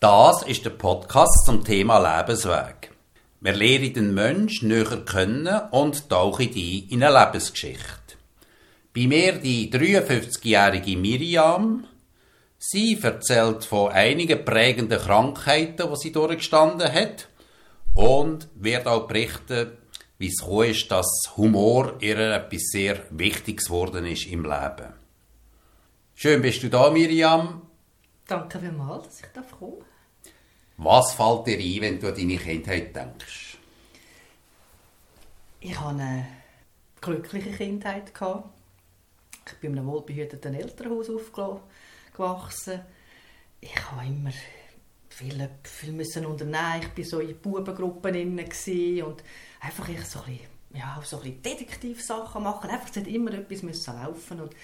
Das ist der Podcast zum Thema Lebensweg. Wir lernen den Menschen näher kennen und tauchen ein in eine Lebensgeschichte. Bei mir die 53-jährige Miriam. Sie erzählt von einigen prägenden Krankheiten, die sie durchgestanden hat und wird auch berichten, wie es ist, dass Humor ihr etwas sehr Wichtiges geworden ist im Leben. Schön bist du da, Miriam. Danke vielmals, dass ich da komme. Was fällt dir ein, wenn du an deine Kindheit denkst? Ich hatte eine glückliche Kindheit. Ich bin in einem wohlbehüteten Elternhaus aufgewachsen. Ich habe immer viel, viel müssen unternehmen. Ich war so in Bubengruppen und einfach ich so ein bisschen, ja, so ein bisschen Detektivsachen machen. Einfach, es hat immer etwas müssen laufen und,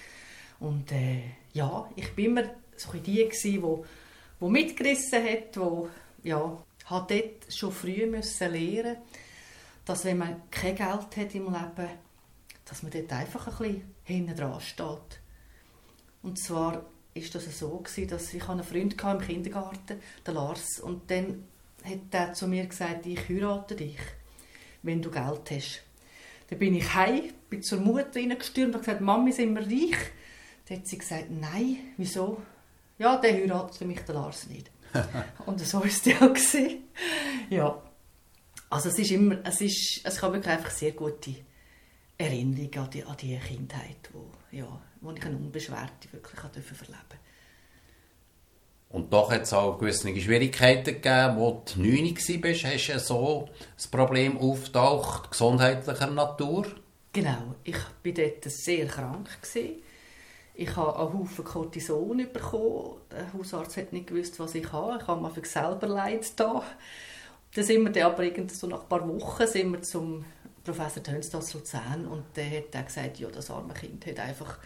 und äh, ja, ich war immer so die, die, die mitgerissen hat, die ja, hat dort schon früh müssen lernen, dass wenn man kein Geld hat im Leben, dass man dort einfach ein bisschen hinten dran steht. Und zwar ist das so gewesen, dass ich einen Freund im Kindergarten, der Lars, und dann hat er zu mir gesagt, ich heirate dich, wenn du Geld hast. Dann bin ich heim, bin zur Mutter reingestürmt und gesagt, Mami, sind wir reich? Dann hat sie gesagt, nein, wieso? Ja, der heiratet mich der Lars nicht. und so war es ja auch. Ja. Also es ist immer, es ist, es kann wirklich einfach sehr gute Erinnerung an die, an die Kindheit, wo, ja, wo ich eine unbeschwerte wirklich verleben durfte. Und doch hat es auch gewisse Schwierigkeiten gegeben, wo du 9 warst, hast du so das Problem auftaucht, gesundheitlicher Natur? Genau, ich war dort sehr krank. Gewesen. Ich habe einen Haufen Cortison bekommen. Der Hausarzt hat nicht gewusst, was ich habe. Ich habe mir selber Leid da. Dann sind wir dann aber so nach ein paar Wochen sind wir zum Professor Töns aus Luzern und der hat dann gesagt, ja, das arme Kind hat einfach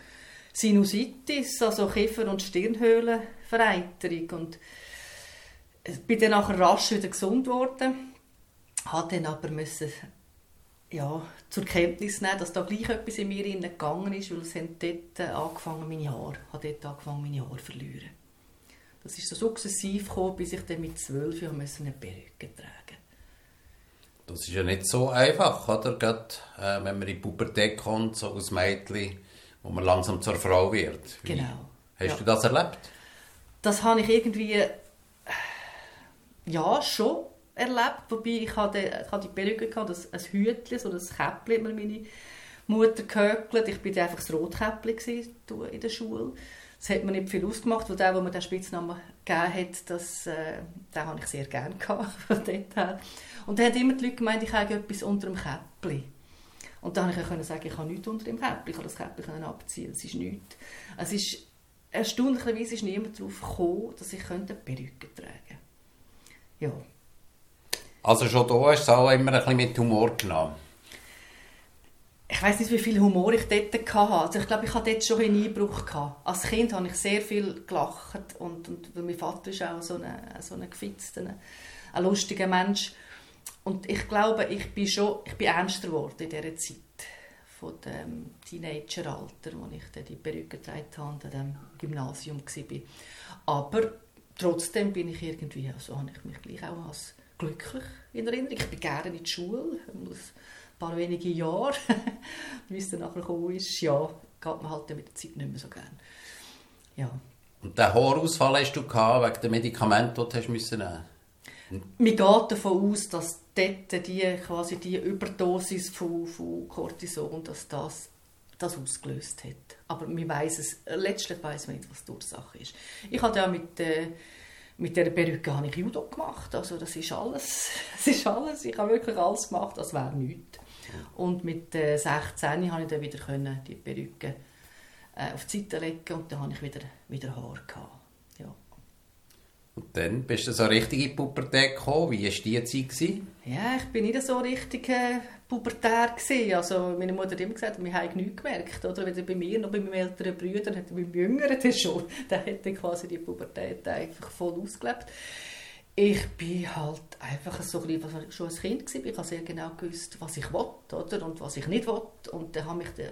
Sinusitis, also Kiefer- und Stirnhöhlenvereiterung und ich bin dann nachher rasch wieder gesund geworden, hat dann aber müssen ja, zur Kenntnis nehmen, dass da gleich etwas in mir gegangen ist, weil es haben dort äh, angefangen, meine Haare, hat dort angefangen, meine Haare zu verlieren. Das ist so sukzessiv gekommen, bis ich dann mit zwölf Jahren eine Perücke tragen Das ist ja nicht so einfach, oder? Gerade, äh, wenn man in die Pubertät kommt, so als Mädchen, wo man langsam zur Frau wird. Wie genau. Hast ja. du das erlebt? Das habe ich irgendwie, ja, schon erlebt, wobei ich hatte, ich hatte die Perücke gehabt, ein Hütchen, so ein Käppchen hat meine Mutter gehöckelt. Ich war einfach das Rotkäppchen in der Schule. Das hat mir nicht viel ausgemacht, weil der, der mir den Spitznamen gegeben hat, das, äh, den habe ich sehr gerne gehabt, von dort her. Und dann haben immer die Leute gemeint, ich habe etwas unter dem Käppchen. Und dann konnte ich sagen, ich habe nichts unter dem Käppchen, ich kann das Käppchen abziehen, es ist nichts. Es ist, erstaunlicherweise ist niemand darauf gekommen, dass ich eine Perücke tragen könnte. Ja. Also schon da hast du es auch immer ein bisschen mit Humor genommen? Ich weiß nicht, wie viel Humor ich dort hatte. Also ich glaube, ich hatte dort schon einen Einbruch. Gehabt. Als Kind habe ich sehr viel gelacht. Und, und weil mein Vater ist auch so ein so eine gefitzter, ein lustiger Mensch. Und ich glaube, ich bin schon ich bin ernster geworden in dieser Zeit von dem Teenageralter, wo ich die Perücke getragen habe und dem Gymnasium war. Aber trotzdem bin ich irgendwie, also habe ich mich gleich auch als glücklich in Erinnerung. Ich bin gerne in die Schule, ein paar wenige Jahre, wie es dann nachher gekommen ist, ja, geht man halt mit der Zeit nicht mehr so gerne. Ja. Und den Haarausfall hast du gehabt, wegen der Medikamente, die du nehmen Man geht davon aus, dass dort die, quasi die Überdosis von, von Cortison, dass das das ausgelöst hat. Aber man weiß es, letztlich weiß man nicht, was die Ursache ist. Ich hatte ja mit äh, mit dieser Perücke habe ich Judo gemacht. Also das ist alles. Das ist alles. Ich habe wirklich alles gemacht, das wäre nichts. Und mit äh, 16 habe ich dann wieder die Perücke äh, auf die Seite legen und dann habe ich wieder, wieder Haar gehabt. Und dann bist du so richtig in die Pubertät gekommen. Wie war die Zeit? Gewesen? Ja, ich bin nicht so richtig äh, pubertär gewesen. Also meine Mutter hat immer gesagt, wir haben nichts gemerkt. Oder weder bei mir noch bei meinem älteren Bruder, hat beim Jüngeren das schon. Der hat quasi die Pubertät einfach voll ausgelebt. Ich bin halt einfach so ein bisschen, schon als Kind gewesen. Ich habe sehr genau gewusst, was ich will, oder? Und was ich nicht will. Und dann habe ich dann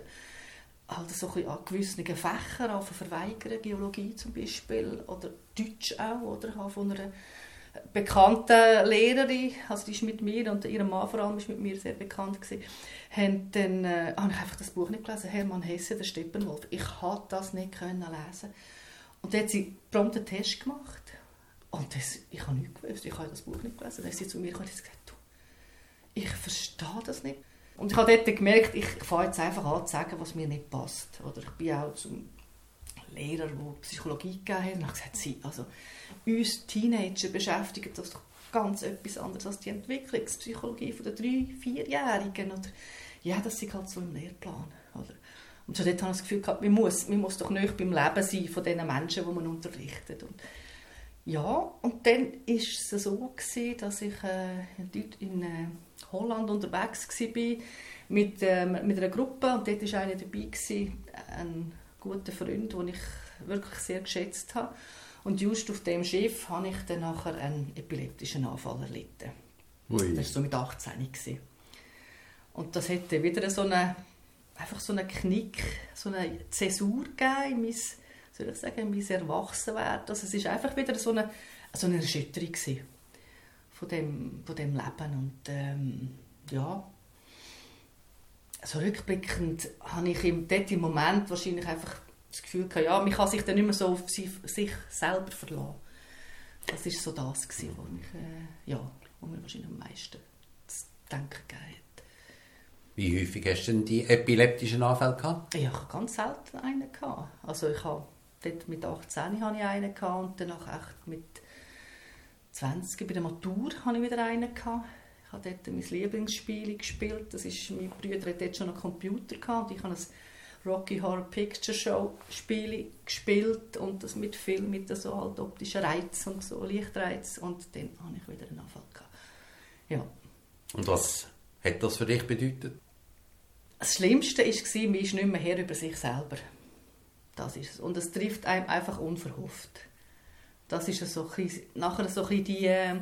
halt so ein an gewissen Fächern verweigern, Geologie zum Beispiel, oder Deutsch auch, oder habe von einer bekannten Lehrerin, also die ist mit mir und ihr Mann vor allem ist mit mir sehr bekannt gewesen, haben dann, äh, habe ich einfach das Buch nicht gelesen, Hermann Hesse, der Steppenwolf. Ich konnte das nicht können lesen. Und dann hat sie prompt einen Test gemacht. Und das, ich habe nichts gewusst, ich habe das Buch nicht gelesen. Dann ist sie zu mir gekommen und gesagt, du, ich verstehe das nicht. Und ich habe dort gemerkt, ich fange jetzt einfach an zu sagen, was mir nicht passt. Oder ich bin auch zum Lehrer, der Psychologie gegeben hat, und habe gesagt, sie, also uns Teenager beschäftigt das doch ganz etwas anderes als die Entwicklungspsychologie der drei, vierjährigen. Oder, ja, das ist halt so im Lehrplan. Oder? Und so dort habe ich das Gefühl gehabt, man muss, man muss doch nicht beim Leben sein von den Menschen, die man unterrichtet. Und ja, und dann war es so, gewesen, dass ich äh, in äh, Holland unterwegs war mit, äh, mit einer Gruppe und dort war einer dabei, gewesen, ein guter Freund, den ich wirklich sehr geschätzt habe. Und just auf dem Schiff habe ich dann nachher einen epileptischen Anfall erlitten. Ui. Das war so mit 18. Gewesen. Und das hätte wieder so eine, einfach so einen Knick, so eine Zäsur gegeben in mein, soll ich sagen, in mein Erwachsenwerden. Also es war einfach wieder so eine, so eine Erschütterung von dem, von dem Leben. Und ähm, ja, so rückblickend habe ich im, dort im Moment wahrscheinlich einfach das Gefühl gehabt, ja, man kann sich dann nicht mehr so auf sich, sich selber verlassen. Das war so das, gewesen, wo, ich, äh, ja, wo mir wahrscheinlich am meisten zu denken gegeben hat. Wie häufig hast du denn die epileptischen Anfälle gehabt? Ja, ich hatte ganz selten einen. Gehabt. Also ich habe dort mit 18 hatte ich einen gehabt und danach echt mit 20 bei der Matur hatte ich wieder einen gehabt. Ich habe dort mein Lieblingsspiel gespielt. Das ist, mein Bruder hat dort schon einen Computer gehabt und ich habe ein Rocky Horror Picture Show Spiele gespielt und das mit Film, mit so halt optischen Reiz und so Lichtreiz und dann habe ich wieder einen Anfall gehabt. Ja. Und was hat das für dich bedeutet? Das Schlimmste war, man ist nicht mehr Herr über sich selber. Das ist es. Und es trifft einem einfach unverhofft. Das ist so ein bisschen, nachher so ein die, äh,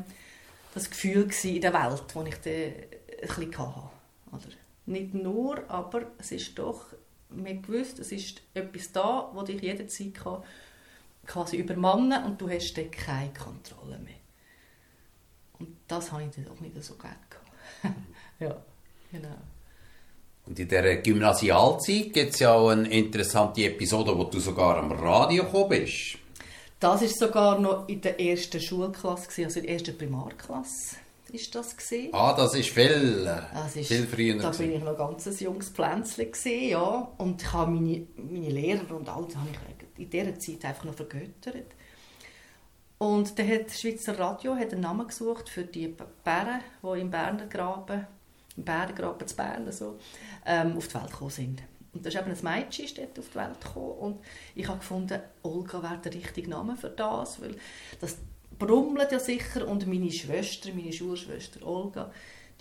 das Gefühl in der Welt, das ich dann ein bisschen hatte. Oder? Nicht nur, aber es ist doch man gewusst, es ist etwas da, wo dich jederzeit kann, quasi übermannen und du hast dann keine Kontrolle mehr. Und das habe ich dann auch nicht so gerne ja, genau. Und in dieser Gymnasialzeit gibt es ja auch eine interessante Episode, wo du sogar am Radio gekommen bist. Das war sogar noch in der ersten Schulklasse, also in der ersten Primarklasse ist das gewesen. Ah, das ist viel, das ist, viel früher. Da bin ich noch ganz ein junges Pflänzchen gewesen, ja. Und ich habe meine, meine Lehrer und alles habe ich in dieser Zeit einfach noch vergöttert. Und dann hat das Schweizer Radio hat einen Namen gesucht für die Bären, die im Berner Graben, im Bärengraben zu Bern so, ähm, auf die Welt gekommen sind. Und da ist eben ein Mädchen dort auf die Welt gekommen. Und ich habe gefunden, Olga wäre der richtige Name für das, weil das brummelt ja sicher. Und meine Schwester, meine Schulschwester Olga,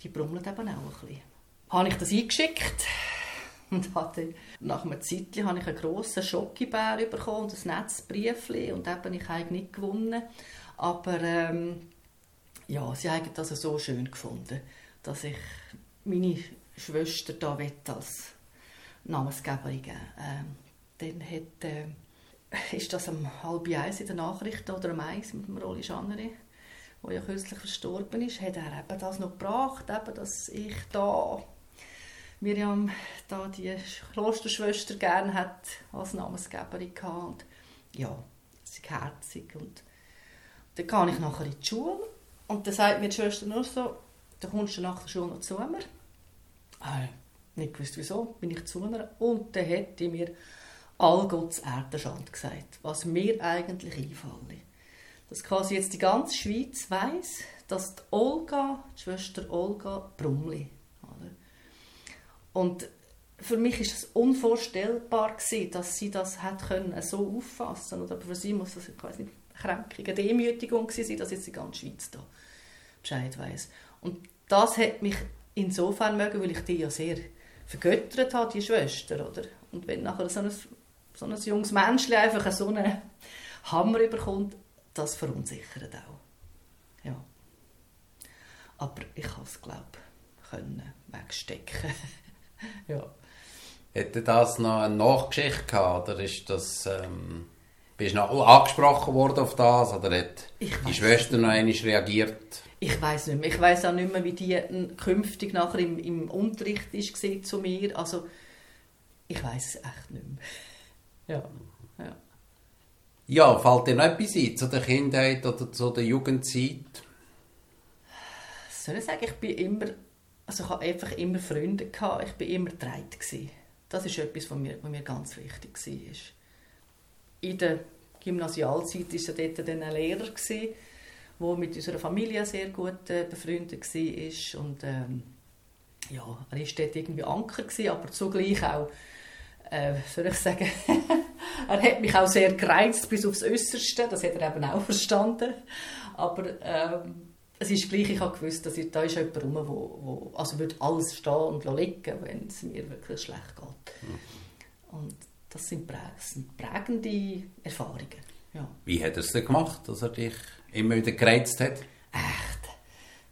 die brummelt eben auch ein bisschen. Habe ich das eingeschickt? Und hatte nach einer Zeit habe ich einen grossen Schokibär bekommen und ein nettes Briefchen und eben ich habe nicht gewonnen, aber ähm, ja, sie haben das so schön gefunden, dass ich meine Schwester da als Namensgeberin geben. Ähm, dann hat äh, ist das um halb eins in den Nachrichten oder um eins mit dem Rolli Schaneri, der ja kürzlich verstorben ist, hat er eben das noch gebracht, eben, dass ich da Miriam da die Klosterschwester gerne hat als Namensgeberin gehabt. Und ja, sie ist herzig und dann gehe ich nachher in die Schule und dann sagt mir die Schwester nur so, dann kommst du nach der Schule noch zu mir. Äh, nicht gewusst wieso, bin ich zu mir und dann hätte mir Allgotts Erdenschand gesagt, was mir eigentlich einfällt. Dass quasi jetzt die ganze Schweiz weiß, dass die Olga, die Schwester Olga Brumli, oder? Und für mich ist es unvorstellbar gewesen, dass sie das hat können so auffassen oder für sie muss das ich weiß nicht kränkige Demütigung sein, dass jetzt die ganze Schweiz da Bescheid weiß. Und das hat mich insofern mögen, weil ich die ja sehr vergöttert habe, die Schwester, oder? Und wenn nachher so ein so ein junges Mensch einfach so einen Hammer bekommt, das verunsichert auch. Ja. Aber ich habe es, glaube ich, wegstecken. ja. Hätte das noch eine Nachgeschichte gehabt, oder ist das, ähm, bist du noch angesprochen worden auf das, oder hat die Schwester noch einmal reagiert? Ich weiß nicht mehr. Ich weiß auch nicht mehr, wie die künftig nachher im, im Unterricht ist zu mir. Also ich weiß es echt nicht mehr. Ja. ja. Ja, fällt dir noch etwas ein zu der Kindheit oder zu der Jugendzeit? Was soll ich sagen? Ich bin immer, also ich hatte einfach immer Freunde gehabt. Ich bin immer dreit Das ist etwas, was mir, was mir ganz wichtig war. In der Gymnasialzeit war ja dort dann ein Lehrer, der mit unserer Familie sehr gut äh, befreundet war. Und ähm, ja, er war dort irgendwie Anker, aber zugleich auch äh, soll ich sagen, er hat mich auch sehr gereizt bis aufs Äußerste, das hat er eben auch verstanden. Aber ähm, es ist gleich, ich habe gewusst, dass ich, da ist jemand rum, wo, wo also wird alles stehen und liegen, wenn es mir wirklich schlecht geht. Mhm. Und das sind, sind prägende Erfahrungen. Ja. Wie hat er es denn gemacht, dass er dich immer wieder gereizt hat? Echt?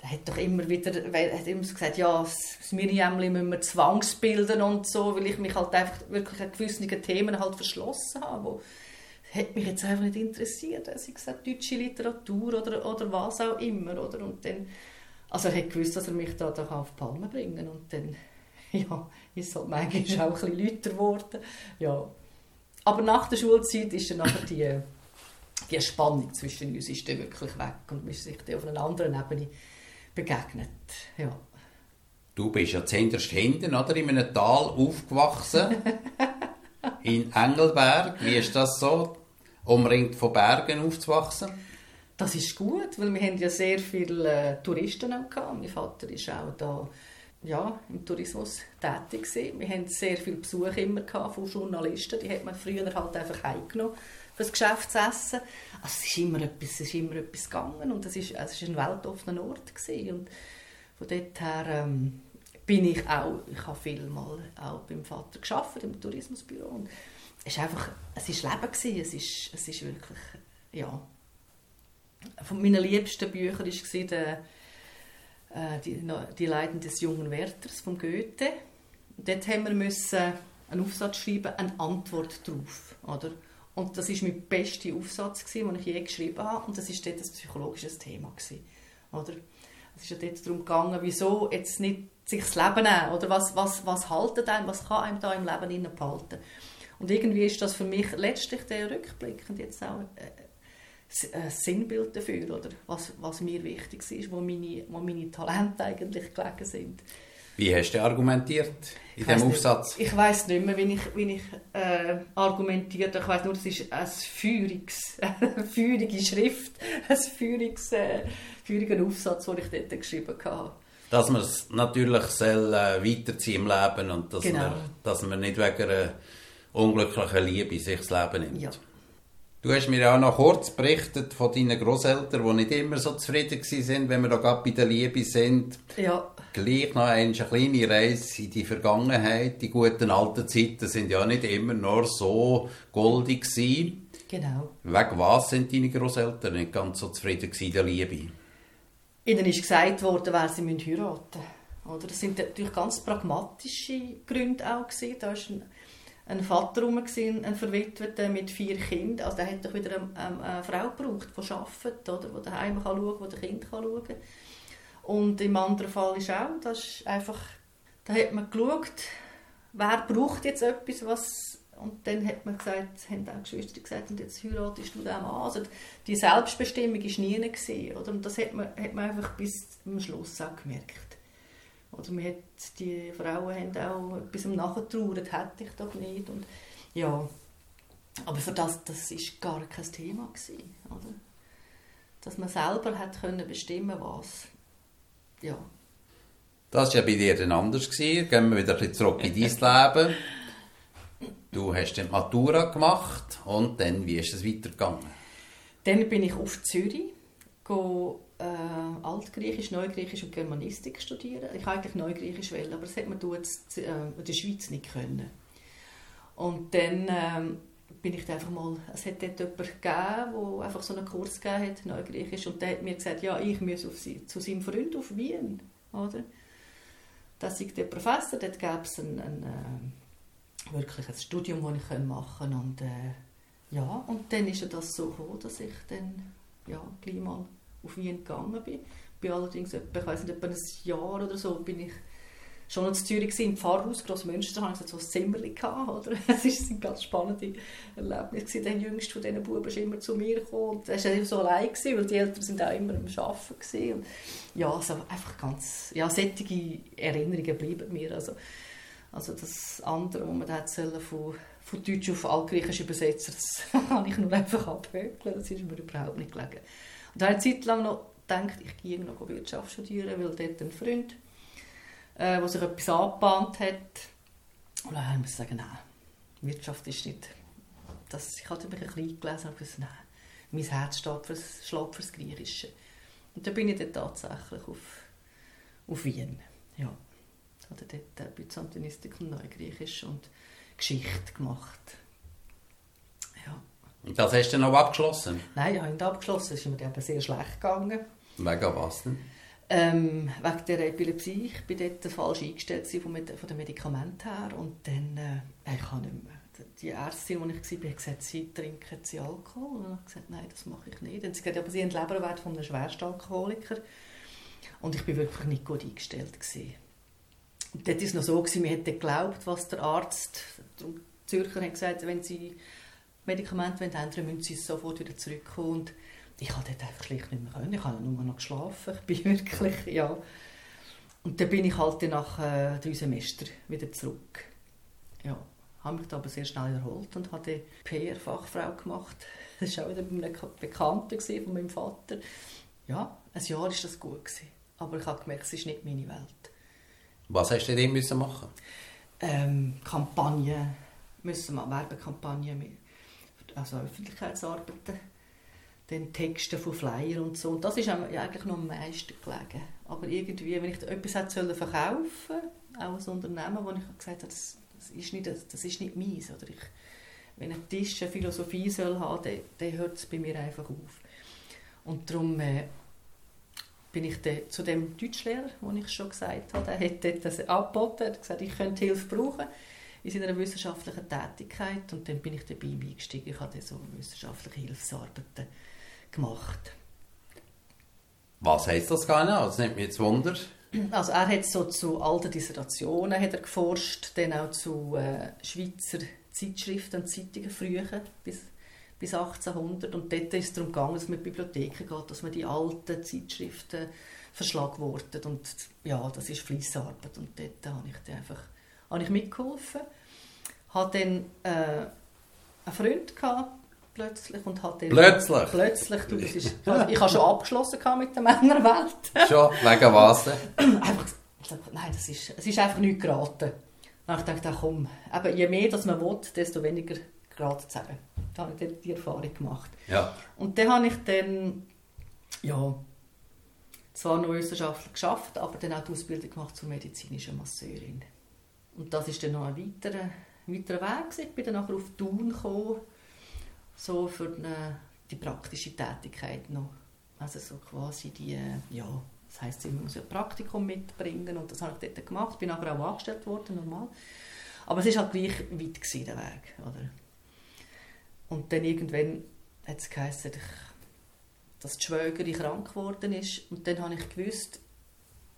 er hat doch immer wieder hat immer gesagt, ja, das Miriam müssen wir zwangsbilden und so, weil ich mich halt einfach wirklich an gewissen Themen halt verschlossen habe. Das hat mich jetzt einfach nicht interessiert. Also ich gesagt, deutsche Literatur oder, oder was auch immer. Oder? Und dann, also er hat gewusst, dass er mich da, da auf die Palme bringen kann. Und dann ja, ist halt manchmal auch ein bisschen lauter geworden. Ja. Aber nach der Schulzeit ist dann nachher die, die Spannung zwischen uns ist dann wirklich weg und man ist sich auf einer anderen Ebene begegnet. Ja. Du bist ja zuhinterst hinten, oder? In einem Tal aufgewachsen. in Engelberg. Wie ist das so, umringt von Bergen aufzuwachsen? Das ist gut, weil wir haben ja sehr viele äh, Touristen auch gehabt. Mein Vater ist auch da ja, im Tourismus tätig gewesen. Wir haben sehr viele Besuche immer gehabt von Journalisten. Die hat man früher halt einfach heimgenommen fürs Geschäftsessen. Also es ist immer etwas, es ist immer etwas gegangen und es ist, es ein weltoffener Ort gewesen. und von dort her ähm, bin ich auch, ich habe viel mal auch beim Vater geschafft im Tourismusbüro und es ist einfach, es ist Leben gewesen, es ist, es ist wirklich, ja. Von meinen liebsten Büchern war der, die, die Leiden des jungen Werthers von Goethe. Dort haben wir einen Aufsatz schreiben, eine Antwort darauf, oder? Und das war mein bester Aufsatz, den ich je geschrieben habe. Und das war dort ein psychologisches Thema. Oder? Es ist ja dort darum gegangen, wieso jetzt nicht sich das Leben nehmen. Oder was, was, was haltet einem, was kann einem da im Leben behalten. Und irgendwie ist das für mich letztlich der Rückblick und jetzt auch äh, Sinnbild dafür, oder? Was, was mir wichtig ist, wo meine, wo meine Talente eigentlich gelegen sind. Wie hast du argumentiert in diesem Aufsatz? Nicht, ich weiß nicht mehr, wie ich, wie ich äh, argumentiert Ich weiß nur, es ist ein eine feurige Schrift, ein Führungs, äh, feuriger Aufsatz, den ich dort geschrieben habe. Dass man es natürlich soll, äh, weiterziehen im Leben und dass, genau. man, dass man nicht wegen einer unglücklichen Liebe sich das Leben nimmt. Ja. Du hast mir auch noch kurz berichtet von deinen Großeltern, die nicht immer so zufrieden waren, wenn wir da gerade bei der Liebe sind. Ja. Gleich noch eine kleine Reise in die Vergangenheit. Die guten alten Zeiten sind ja nicht immer nur so goldig gewesen. Genau. Wegen was sind deine Großeltern nicht ganz so zufrieden in der Liebe? Ihnen ist gesagt worden, wer sie heiraten müssen. Das sind natürlich ganz pragmatische Gründe auch gewesen. Da ist ein ein Vater rum, ein Verwitweter mit vier Kindern. Also der hat doch wieder eine, eine Frau gebraucht, die arbeitet, oder, die daheim kann schauen kann, die das Kind kann schauen. Und im anderen Fall ist auch, das ist einfach, da hat man geschaut, wer braucht jetzt etwas, was und dann hat man gesagt, haben auch Geschwister gesagt, und jetzt heiratest du den Mann. Also die Selbstbestimmung war nie gesehen, oder? Und das hat man, hat man einfach bis zum Schluss auch gemerkt. Oder man hat, die Frauen haben auch etwas nachgetrauert, hätte ich doch nicht. Und, ja. Aber für das, das ist gar kein Thema gewesen, oder? Dass man selber hat können bestimmen was. Ja. Das war ja bei dir dann anders. Gewesen. Gehen wir wieder zurück in dein Leben. Du hast die Matura gemacht und dann, wie ist es weitergegangen? Dann bin ich auf Zürich, go äh, Altgriechisch, Neugriechisch und Germanistik studieren. Ich wollte eigentlich Neugriechisch wählen, aber das hat man jetzt, äh, in der Schweiz nicht können. Und dann ähm, bin ich einfach mal, es hat dort jemanden gegeben, der einfach so einen Kurs gegeben hat, Neugriechisch, und der hat mir gesagt, ja, ich muss auf sie, zu seinem Freund auf Wien, oder? Das ist der Professor, dort gab es einen, einen, wirklich ein Studium, das ich machen konnte. Und, äh, ja, und dann ist das so gekommen, dass ich dann ja, gleich mal auf Wien gegangen bin. bin allerdings etwa, ich weiß nicht, etwa ein Jahr oder so bin ich schon in Zürich im Pfarrhaus Grossmünster hatte ich so ein gehabt, oder? Es war ein ganz spannendes Erlebnis. Der jüngste von diesen Buben ist immer zu mir gekommen und er war so allein gewesen, weil die Eltern sind auch immer am Arbeiten gewesen. Und ja, also einfach ganz, ja, solche Erinnerungen bleiben mir, also also das andere, was man da sollen, von, von Deutsch auf Altgriechisch übersetzen, das habe ich nur einfach abhökeln, das ist mir überhaupt nicht gelegen. Da habe eine Zeit lang noch gedacht, ich gehe noch Wirtschaft studieren, weil dort ein Freund, äh, der sich etwas angebahnt hat, und dann habe ich sagen, nein, Wirtschaft ist nicht, das, ich hatte mich ein bisschen gelesen und gesagt, nein, mein Herz steht fürs, schlägt fürs Griechische. Und dann bin ich dann tatsächlich auf, auf Wien, ja habe dort Byzantinistik und Neugriechisch und Geschichte gemacht. Und das hast du noch abgeschlossen? Nein, ich habe nicht abgeschlossen. Es ist mir aber sehr schlecht gegangen. Wegen was denn? Ähm, wegen der Epilepsie. Ich war dort falsch eingestellt von, von den Medikamenten her. Und dann, äh, ich kann nicht mehr. Die Ärztin, die ich war, hat gesagt, sie trinken sie Alkohol. Und ich habe gesagt, nein, das mache ich nicht. Und sie gesagt, aber sie haben Leberwert von einem Schwerstalkoholiker. Und ich war wirklich nicht gut eingestellt. Gewesen. Und dort war es noch so, gewesen, man hätte geglaubt, was der Arzt, der Zürcher hat gesagt, wenn sie Medikamente ändern müssen sie sofort wieder zurückkommen. Und ich konnte dort einfach schlicht nicht mehr können. Ich habe nur noch geschlafen. Ich bin wirklich, ja. Und dann bin ich halt nach äh, drei Semestern wieder zurück. Ja, habe mich aber sehr schnell erholt und habe PR-Fachfrau gemacht. Das war auch wieder ein Bekannter von meinem Vater. Ja, ein Jahr war das gut. Gewesen. Aber ich habe gemerkt, es ist nicht meine Welt. Was hast du denn müssen machen? Ähm, Kampagnen müssen wir, Werbekampagnen, also Öffentlichkeitsarbeiten, dann Texte von Flyer und so. Und das ist eigentlich noch am meisten gelegen. Aber irgendwie, wenn ich etwas hätte verkaufen auch als Unternehmen, wo ich gesagt habe, das, das, ist nicht, das ist nicht meins. Oder ich, wenn ein Tisch eine Philosophie soll haben, dann, dann hört es bei mir einfach auf. Und darum äh, bin ich dann zu dem Deutschlehrer, den ich schon gesagt habe, der hat das angeboten, hat gesagt, ich könnte Hilfe brauchen in seiner wissenschaftlichen Tätigkeit und dann bin ich dabei eingestiegen. Ich habe so wissenschaftliche Hilfsarbeiten gemacht. Was heisst das genau? Das nimmt mich jetzt Wunder. Also er hat so zu alten Dissertationen hat er geforscht, dann auch zu äh, Schweizer Zeitschriften und Zeitungen früher, bis bis 1800 und dort ist es darum gegangen, dass man in die Bibliotheken geht, dass man die alten Zeitschriften verschlagwortet und ja, das ist Fleissarbeit und dort habe ich dann einfach habe ich mitgeholfen. Hatte dann äh, einen Freund gehabt, plötzlich und hat plötzlich plötzlich du, das ist, also ich habe schon abgeschlossen mit der Männerwelt schon wegen was einfach nein das ist es ist einfach nicht geraten dann habe ich gedacht komm eben, je mehr dass man will desto weniger geraten zu haben da habe ich dann die Erfahrung gemacht. Ja. Und dann habe ich dann, ja, zwar noch wissenschaftlich geschafft, aber dann auch die Ausbildung gemacht zur medizinischen Masseurin. Und das ist dann noch ein weiterer, weiterer Weg. Ich bin dann nachher auf Thun gekommen, so für eine, die praktische Tätigkeit noch. Also so quasi die, ja, das heisst, ich muss ein Praktikum mitbringen und das habe ich dort gemacht. Bin nachher auch angestellt worden, normal. Aber es war halt gleich weit gewesen, der Weg, oder? Und dann irgendwann hat es geheißen, dass die Schwägerin krank geworden ist. Und dann habe ich gewusst,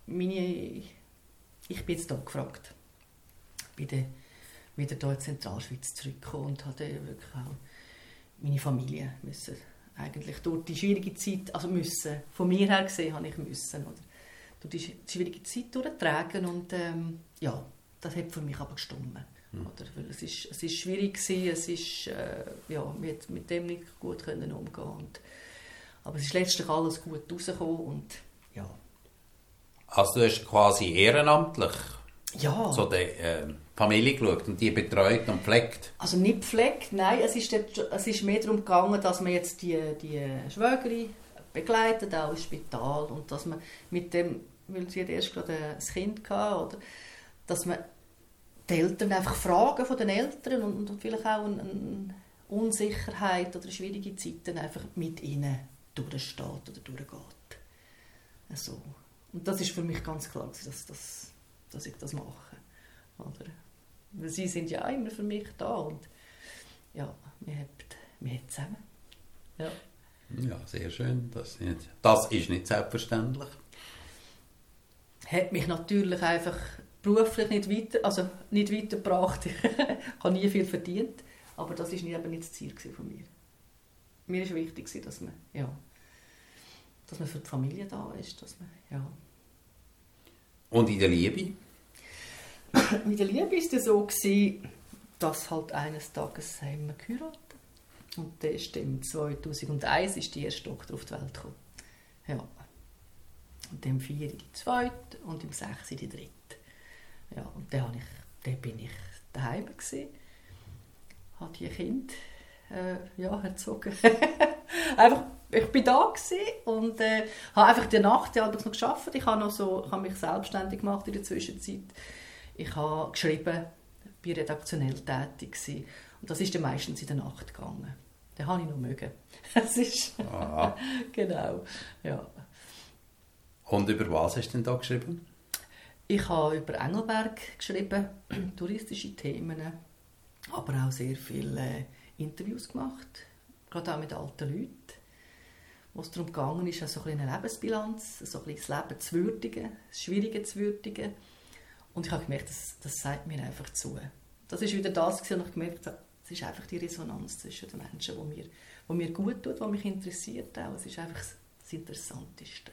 meine, ich bin jetzt hier gefragt. Ich bin dann wieder hier in die Zentralschweiz zurückgekommen und hatte wirklich auch meine Familie müssen eigentlich durch die schwierige Zeit, also müssen, von mir her gesehen habe ich müssen, oder durch die schwierige Zeit durchtragen und ähm, ja, das hat für mich aber gestimmt. Mhm. Oder? Weil es, ist, es ist schwierig gewesen, es ist, äh, ja, mit, mit dem nicht gut können umgehen und, aber es ist letztlich alles gut rausgekommen und ja. Also du hast quasi ehrenamtlich ja. so die äh, Familie geschaut und die betreut und pflegt? Also nicht pflegt, nein, es ist, es ist mehr darum gegangen, dass man jetzt die, die Schwägerin begleitet, auch ins Spital und dass man mit dem, weil sie erst gerade ein Kind hatte, oder, dass man die Eltern einfach Fragen von den Eltern und, und vielleicht auch eine, eine, Unsicherheit oder schwierige Zeiten einfach mit ihnen durchsteht oder durchgeht. Also, und das ist für mich ganz klar, dass, dass, dass ich das mache. Oder? Sie sind ja immer für mich da und ja, wir haben, wir haben zusammen. Ja. ja, sehr schön. Das, nicht, das ist nicht selbstverständlich. Hat mich natürlich einfach beruflich nicht weiter, also nicht weitergebracht. ich habe nie viel verdient, aber das war eben nicht das Ziel von mir. Mir war wichtig, dass man, ja, dass man für die Familie da ist. Dass man, ja. Und in der Liebe? Mit der Liebe war es so, gewesen, dass halt eines Tages haben wir geheiratet. Und dann ist dann 2001 ist die erste Tochter auf die Welt gekommen. Ja. Und dann vier die zweite und im sechs die dritte. Ja, und dann, ich, dann bin ich daheim gewesen, habe die Kind äh, ja, erzogen. einfach, ich bin da und äh, habe einfach die Nacht ja, noch geschafft. Ich habe noch so, ich habe mich selbstständig gemacht in der Zwischenzeit. Ich habe geschrieben, bin redaktionell tätig gewesen. und das ist dann meistens in der Nacht gegangen. Den habe ich noch mögen. Das ist genau, ja. Und über was hast du denn da geschrieben? Ich habe über Engelberg geschrieben, touristische Themen, aber auch sehr viele äh, Interviews gemacht, gerade auch mit alten Leuten, wo es darum gegangen ist, so ein eine Lebensbilanz, so ein das Leben zu würdigen, das Schwierige zu würdigen. Und ich habe gemerkt, das, das sagt mir einfach zu. Das ist wieder das, was ich gemerkt habe, es ist einfach die Resonanz zwischen den Menschen, die mir, die mir gut tut, die mich interessiert. Es ist einfach das Interessanteste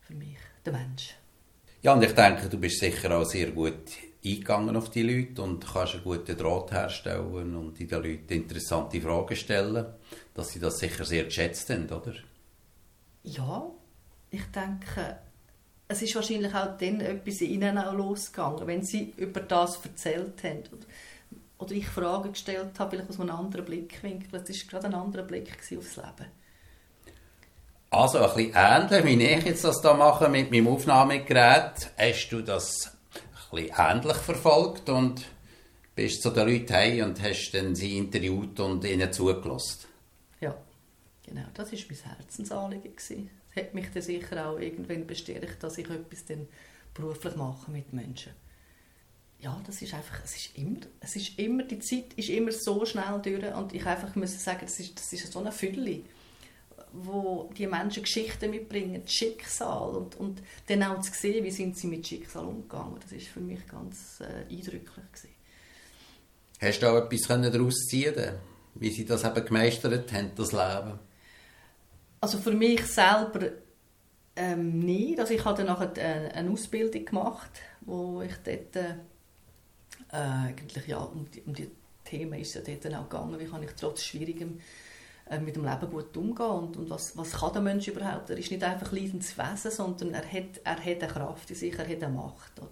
für mich, der Mensch. Ja, und ich denke, du bist sicher auch sehr gut eingegangen auf die Leute und kannst einen guten Draht herstellen und den Leuten interessante Fragen stellen, dass sie das sicher sehr geschätzt haben, oder? Ja, ich denke, es ist wahrscheinlich auch dann etwas in ihnen auch losgegangen, wenn sie über das erzählt haben oder ich Fragen gestellt habe, vielleicht aus einem anderen Blickwinkel. Das war gerade ein anderer Blick aufs Leben. Also ein bisschen ähnlich, wie ich jetzt das da mache mit meinem Aufnahmegerät. Hast du das ähnlich verfolgt und bist zu den Leuten heim und hast dann sie interviewt und ihnen zugelassen? Ja, genau. Das war mein Herzensanliegen. Es hat mich dann sicher auch irgendwann bestärkt, dass ich etwas dann beruflich mache mit Menschen. Ja, das ist einfach, es ist immer, es ist immer, die Zeit ist immer so schnell durch und ich einfach muss sagen, das ist, das ist so eine Fülle wo die Menschen Geschichten mitbringen, Schicksal und, und dann auch zu sehen, wie sind sie mit Schicksal umgegangen. Das ist für mich ganz äh, eindrücklich gewesen. Hast du auch etwas daraus ziehen wie sie das eben gemeistert haben, das Leben? Also für mich selber ähm, nicht. Also ich habe dann nachher eine, eine Ausbildung gemacht, wo ich dort äh, eigentlich ja um die, um die Themen ist ja dort auch gegangen, wie kann ich trotz schwierigem äh, mit dem Leben gut umgehen und, und was, was kann der Mensch überhaupt? Er ist nicht einfach leidendes Wesen, sondern er hat, er hat eine Kraft in sich, er hat eine Macht. Oder?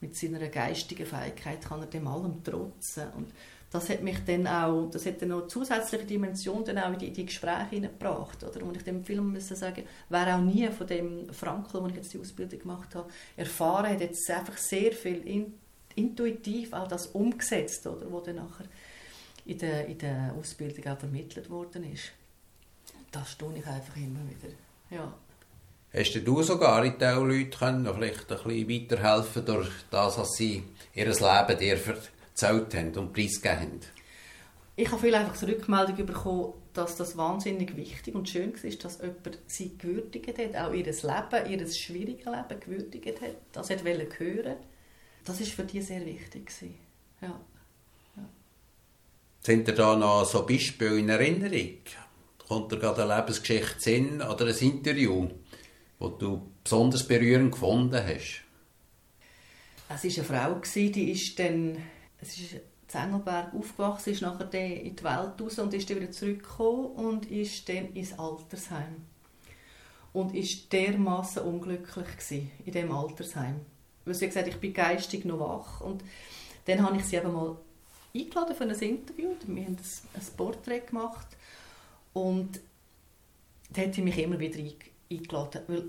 Mit seiner geistigen Fähigkeit kann er dem allem trotzen. Und das hat mich dann auch, das hat dann noch zusätzliche Dimension dann auch in die, die Gespräche hineingebracht. Oder? Und ich dem Film müssen sagen, wer auch nie von dem Frankl, wo ich jetzt die Ausbildung gemacht habe, erfahren hat, jetzt einfach sehr viel in, intuitiv auch das umgesetzt, oder? Wo dann nachher in der, in der Ausbildung auch vermittelt worden ist. Das tue ich einfach immer wieder. Ja. Hast du sogar in den Leuten können, vielleicht ein bisschen weiterhelfen durch das, was sie ihr Leben dir erzählt haben und preisgegeben haben? Ich habe viel einfach Rückmeldung bekommen, dass das wahnsinnig wichtig und schön war, dass jemand sie gewürdigt hat, auch ihr Leben, ihr schwieriges Leben gewürdigt hat, das hat hören Das war für die sehr wichtig. Ja. Sind dir da noch so Beispiele in Erinnerung? Kommt dir gerade eine Lebensgeschichte Sinn oder ein Interview, das du besonders berührend gefunden hast? Es war eine Frau, die ist dann es ist in Engelberg aufgewachsen, ist nachher in die Welt raus und ist dann wieder zurückgekommen und ist dann ins Altersheim. Und ist dermaßen unglücklich in diesem Altersheim. Weil sie gesagt ich bin geistig noch wach. Und dann habe ich sie eben mal eingeladen für ein Interview. Wir haben ein, Porträt gemacht. Und da hat sie mich immer wieder eingeladen. Weil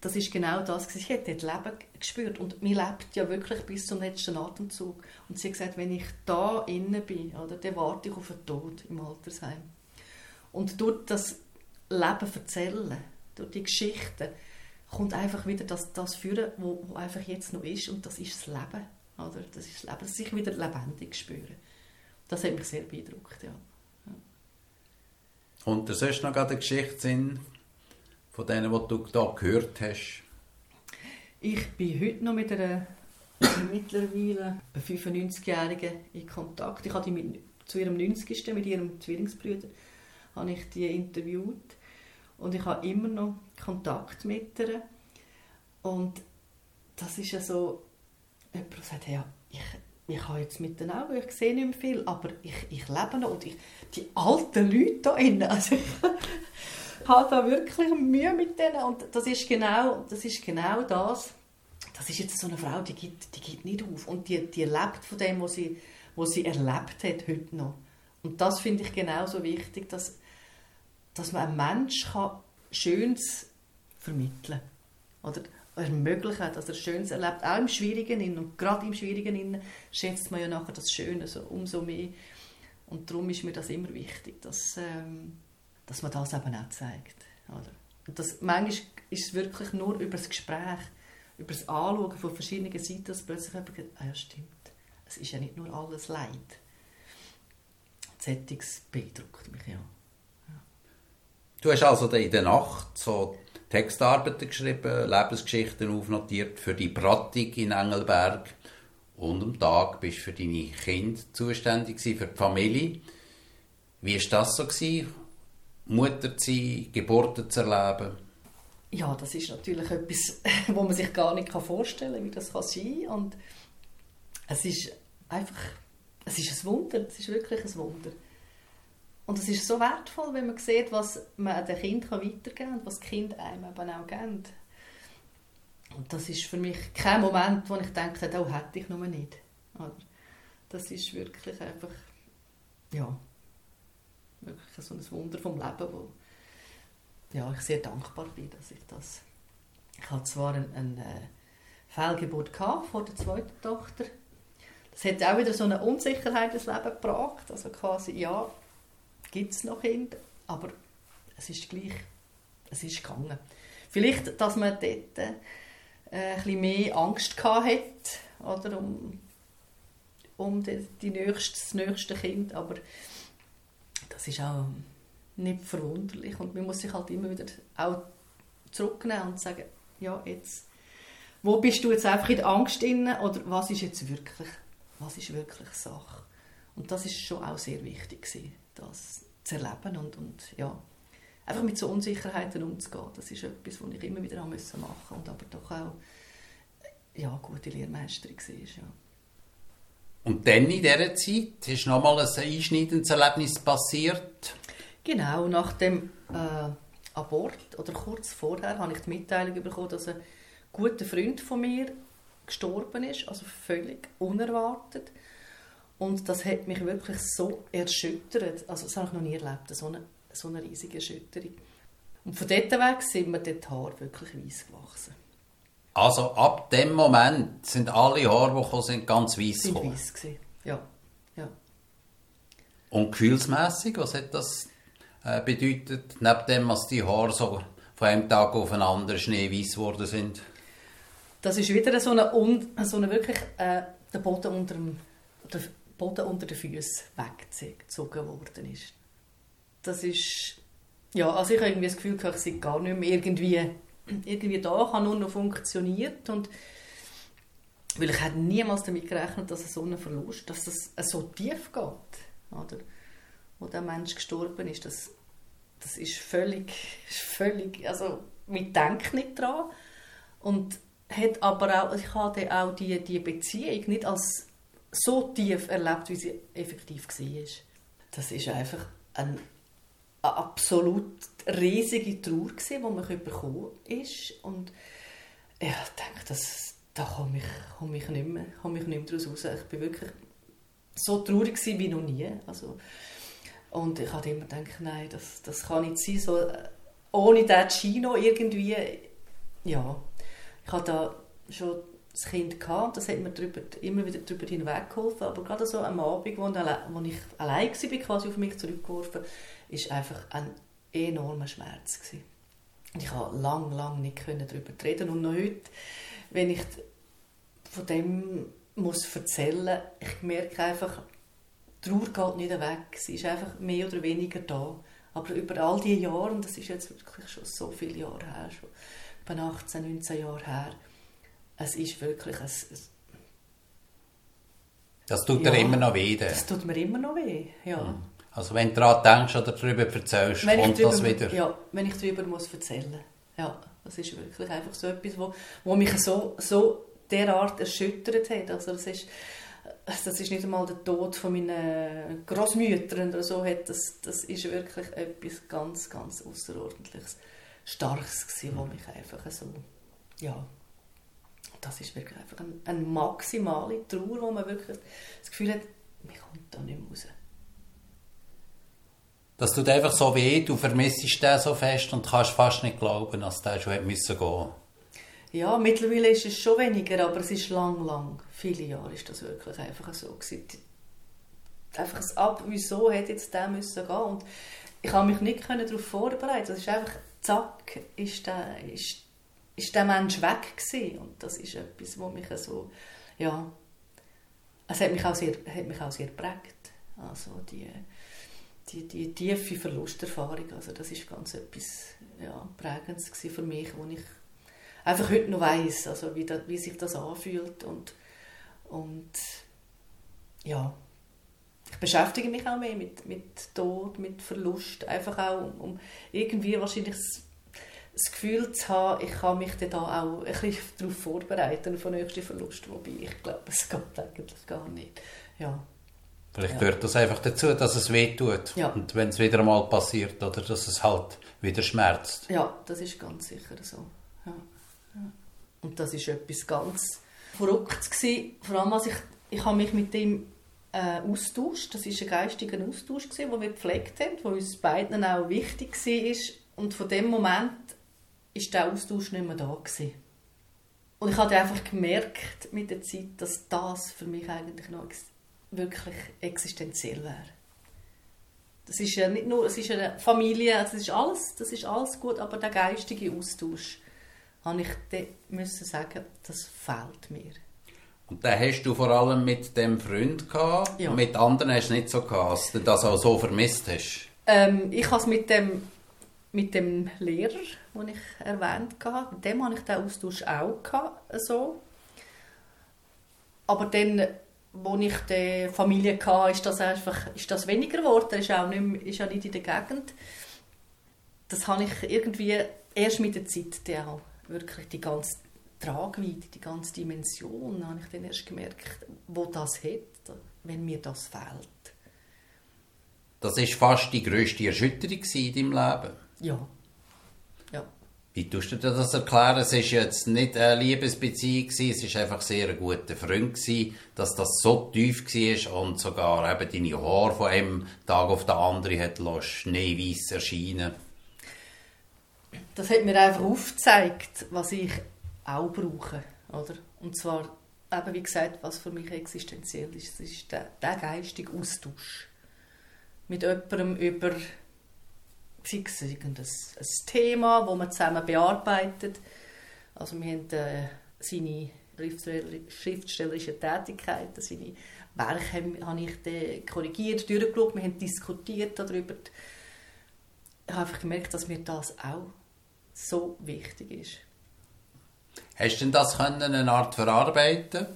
das ist genau das. Ich habe dort Leben gespürt. Und man lebt ja wirklich bis zum letzten Atemzug. Und sie hat gesagt, wenn ich da innen bin, oder, dann warte ich auf den Tod im Altersheim. Und durch das Leben erzählen, durch die Geschichten, kommt einfach wieder das, das führen, was einfach jetzt noch ist. Und das ist das Leben. Oder? Das ist das Leben, sich wieder lebendig spüren. Das hat mich sehr beeindruckt, ja. Und da sonst noch eine Geschichte von denen, die du da gehört hast? Ich bin heute noch mit einer mittlerweile 95-Jährigen in Kontakt. Ich hatte die mit, zu ihrem 90. mit ihrem Zwillingsbrüder habe ich die interviewt und ich habe immer noch Kontakt mit ihr und das ist ja so jemand sagt, ja, ich, ich habe jetzt mit den Augen, ich sehe nicht mehr viel, aber ich, ich lebe noch und ich, die alten Leute da innen, also ich habe da wirklich Mühe mit denen und das ist genau das, ist genau das das ist jetzt so eine Frau, die gibt, die gibt nicht auf und die, die lebt von dem, was sie, was sie erlebt hat heute noch. Und das finde ich genauso wichtig, dass, dass man einem Mensch kann Schönes vermitteln kann. Oder ermöglichen, dass er Schönes erlebt, auch im Schwierigen und gerade im Schwierigen schätzt man ja nachher das Schöne so umso mehr. Und darum ist mir das immer wichtig, dass, ähm, dass man das eben auch zeigt. Oder? Und das, manchmal ist es wirklich nur über das Gespräch, über das Anschauen von verschiedenen Seiten, dass plötzlich jemand sagt, ah ja stimmt, es ist ja nicht nur alles Leid. Sättiges beeindruckt mich, ja. ja. Du hast also in der Nacht so Textarbeiten geschrieben, Lebensgeschichten aufnotiert für die Pratik in Engelberg und am Tag bist du für deine Kinder zuständig für die Familie. Wie war das so? Gewesen? Mutter zu sein, Geburten zu erleben? Ja, das ist natürlich etwas, wo man sich gar nicht vorstellen kann, wie das kann sein kann. Es ist einfach, es ist ein Wunder, es ist wirklich ein Wunder. Und es ist so wertvoll, wenn man sieht, was man dem Kind weitergeben kann und was die Kinder einem eben auch geben. Und das ist für mich kein Moment, wo ich denke, oh, hätte ich noch nicht. Das ist wirklich einfach, ja, wirklich so ein Wunder vom Leben, wo ja, ich sehr dankbar bin, dass ich das... Ich hatte zwar eine, eine äh, Fehlgeburt vor der zweiten Tochter. Das hat auch wieder so eine Unsicherheit ins Leben gebracht. Also quasi, ja, gibt es noch Kinder, aber es ist gleich, es ist gegangen. Vielleicht, dass man dort äh, ein bisschen mehr Angst hatte, oder, um, um die, die nächste, das nächste Kind, aber das ist auch nicht verwunderlich und man muss sich halt immer wieder auch zurücknehmen und sagen, ja, jetzt, wo bist du jetzt einfach in der Angst drin oder was ist jetzt wirklich, was ist wirklich Sache? Und das ist schon auch sehr wichtig gewesen das zu erleben und, und ja, einfach mit so Unsicherheiten umzugehen. Das ist etwas, was ich immer wieder machen musste und aber doch auch ja, gute Lehrmeisterin war. Ja. Und dann in dieser Zeit ist nochmal ein einschneidendes Erlebnis passiert? Genau, nach dem äh, Abort oder kurz vorher habe ich die Mitteilung bekommen, dass ein guter Freund von mir gestorben ist, also völlig unerwartet. Und das hat mich wirklich so erschüttert. Also das habe ich noch nie erlebt, so eine, so eine riesige Erschütterung. Und von dort weg sind mir die Haare wirklich weiß gewachsen. Also ab dem Moment sind alle Haare, die gekommen sind, ganz weiß sind weiß gewesen. ja. ja. Und gefühlsmässig, was hat das äh, bedeutet, neben dem, dass die Haare so von einem Tag auf den anderen schneeweiß geworden sind? Das ist wieder so eine, so eine wirklich äh, der Boden unter dem, der Boden unter den Füßen weggezogen worden ist. Das ist, ja, also ich habe irgendwie das Gefühl, ich sei gar nicht mehr irgendwie, irgendwie da, ich habe nur noch funktioniert und weil ich hätte niemals damit gerechnet, dass so ein Verlust, dass das so tief geht, oder? Wo der Mensch gestorben ist, das, das ist völlig, völlig, also mit denkt nicht dran und hat aber auch, ich hatte auch die, die Beziehung nicht als so tief erlebt, wie sie effektiv war. Das ist einfach ein, eine absolut riesige Trauer, die man bekommen ist. Und ich denke, das, da komme ich, komme ich nicht mehr, komme ich nicht mehr raus. Ich war wirklich so traurig wie noch nie. Also, und ich habe immer gedacht, nein, das, das kann nicht sein. So, ohne diesen Chino irgendwie, ja. Ich habe da schon das Kind gehabt, das hat mir drüber, immer wieder darüber hinweggeholfen, aber gerade so am Abend, wo, wo ich allein war, quasi auf mich zurückgeworfen, war einfach ein enormer Schmerz. Und ich konnte lange, lange nicht darüber reden und noch heute, wenn ich von dem muss erzählen, ich merke einfach, die Trauer geht nicht weg. Sie ist einfach mehr oder weniger da. Aber über all diese Jahre, und das ist jetzt wirklich schon so viele Jahre her, schon etwa 18, 19 Jahre her, es ist wirklich ein, das tut ja, dir immer noch weh. Das tut mir immer noch weh, ja. Hm. Also wenn du daran denkst oder darüber erzählst, wenn kommt drüber, das wieder? Ja, wenn ich darüber muss erzählen Ja, das ist wirklich einfach so etwas, wo, wo mich so, so derart erschüttert hat. Also das ist, das ist nicht einmal der Tod von meinen Großmüttern oder so. Das, das ist wirklich etwas ganz, ganz außerordentliches, Starkes gewesen, wo mich einfach so, ja, das ist wirklich einfach eine, eine maximale Trauer, wo man wirklich das Gefühl hat, man kommt da nicht mehr raus. Das tut einfach so weh, du vermisst den so fest und kannst fast nicht glauben, dass der schon hätte müssen gehen Ja, mittlerweile ist es schon weniger, aber es ist lang, lang, viele Jahre ist das wirklich einfach so gewesen. Einfach das Ab, wieso hätte jetzt der müssen gehen und ich habe mich nicht darauf vorbereiten. Das ist einfach, zack, ist der, ist ist der Mensch weg gewesen. und das ist etwas, wo mich so, ja, es hat mich auch sehr, hat mich auch sehr geprägt. Also die, die, die tiefe Verlusterfahrung, also das ist ganz etwas ja, Prägendes für mich, wo ich einfach heute noch weiß, also wie, wie sich das anfühlt und, und ja, ich beschäftige mich auch mehr mit, mit Tod, mit Verlust, einfach auch um, um irgendwie wahrscheinlich das Gefühl zu haben, ich kann mich da auch ein bisschen darauf vorbereiten, auf den nächsten Verlust, wobei ich glaube, es geht eigentlich gar nicht. Ja. Vielleicht ja. gehört das einfach dazu, dass es weh tut. Ja. Und wenn es wieder mal passiert, oder dass es halt wieder schmerzt. Ja, das ist ganz sicher so. Ja. Und das ist etwas ganz Verrücktes gewesen. Vor allem, als ich, ich habe mich mit dem äh, austauscht. Das war ein geistiger Austausch, gewesen, den wir gepflegt haben, der uns beiden auch wichtig war. Und von dem Moment ist der Austausch nicht mehr da gewesen. Und ich habe einfach gemerkt mit der Zeit, dass das für mich eigentlich noch wirklich existenziell wäre. Das ist ja nicht nur, es ist eine Familie, also das ist alles, das ist alles gut, aber der geistige Austausch, habe ich müssen sagen, das fehlt mir. Und den hast du vor allem mit dem Freund gehabt, ja. mit anderen hast du nicht so gehabt, dass du das auch so vermisst hast? Ähm, ich habe es mit dem mit dem Lehrer, den ich erwähnt habe, dem hatte ich den Austausch auch. Gehabt, so. Aber dann, als ich die Familie hatte, ist das, einfach, ist das weniger geworden. Ist auch nicht, mehr, ist auch nicht in der Gegend. Das habe ich irgendwie erst mit der Zeit auch wirklich die ganze Tragweite, die ganze Dimension, habe ich dann erst gemerkt, wo das hat, wenn mir das fehlt. Das ist fast die grösste Erschütterung in deinem Leben. Ja. ja. Wie tust du dir das erklären? Es war jetzt nicht eine Liebesbeziehung, es war einfach sehr ein guter Freund, dass das so tief war und sogar eben deine Haare von einem Tag auf den anderen hat schneeweiß erscheinen Das hat mir einfach aufgezeigt, was ich auch brauche. Oder? Und zwar, eben wie gesagt, was für mich existenziell ist, das ist der, der geistige Austausch. Mit jemandem über sei es irgendein ein Thema, das man zusammen bearbeitet. Also wir haben äh, seine schriftstellerische Tätigkeiten, seine Werke habe ich korrigiert, durchgeschaut, wir haben diskutiert darüber. Ich habe einfach gemerkt, dass mir das auch so wichtig ist. Hast du denn das können, eine Art verarbeiten,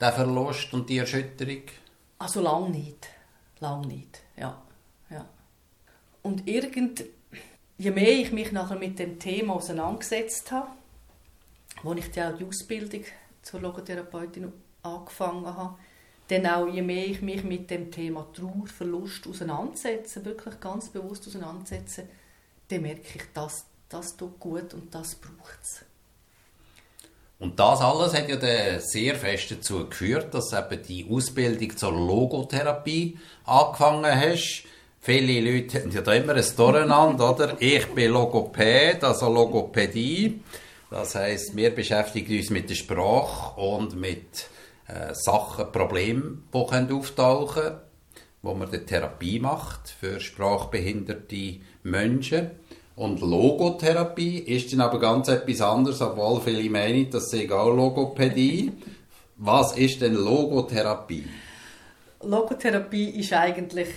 den Verlust und die Erschütterung? Also lang nicht, lang nicht, ja. Und irgend, je mehr ich mich nachher mit dem Thema auseinandergesetzt habe, wo ich die Ausbildung zur Logotherapeutin angefangen habe, dann auch je mehr ich mich mit dem Thema Trauer, Verlust auseinandersetze, wirklich ganz bewusst auseinandersetze, dann merke ich, dass das tut gut und das braucht es. Und das alles hat ja sehr fest dazu geführt, dass eben die Ausbildung zur Logotherapie angefangen hast. Viele Leute haben ja da immer ein Durcheinander, oder? Ich bin Logopäd, also Logopädie. Das heißt, wir beschäftigen uns mit der Sprache und mit äh, Sachen, Problemen, die können auftauchen können, wo man die Therapie macht für sprachbehinderte Menschen. Und Logotherapie ist dann aber ganz etwas anderes, obwohl viele meinen, das sei auch Logopädie. Was ist denn Logotherapie? Logotherapie ist eigentlich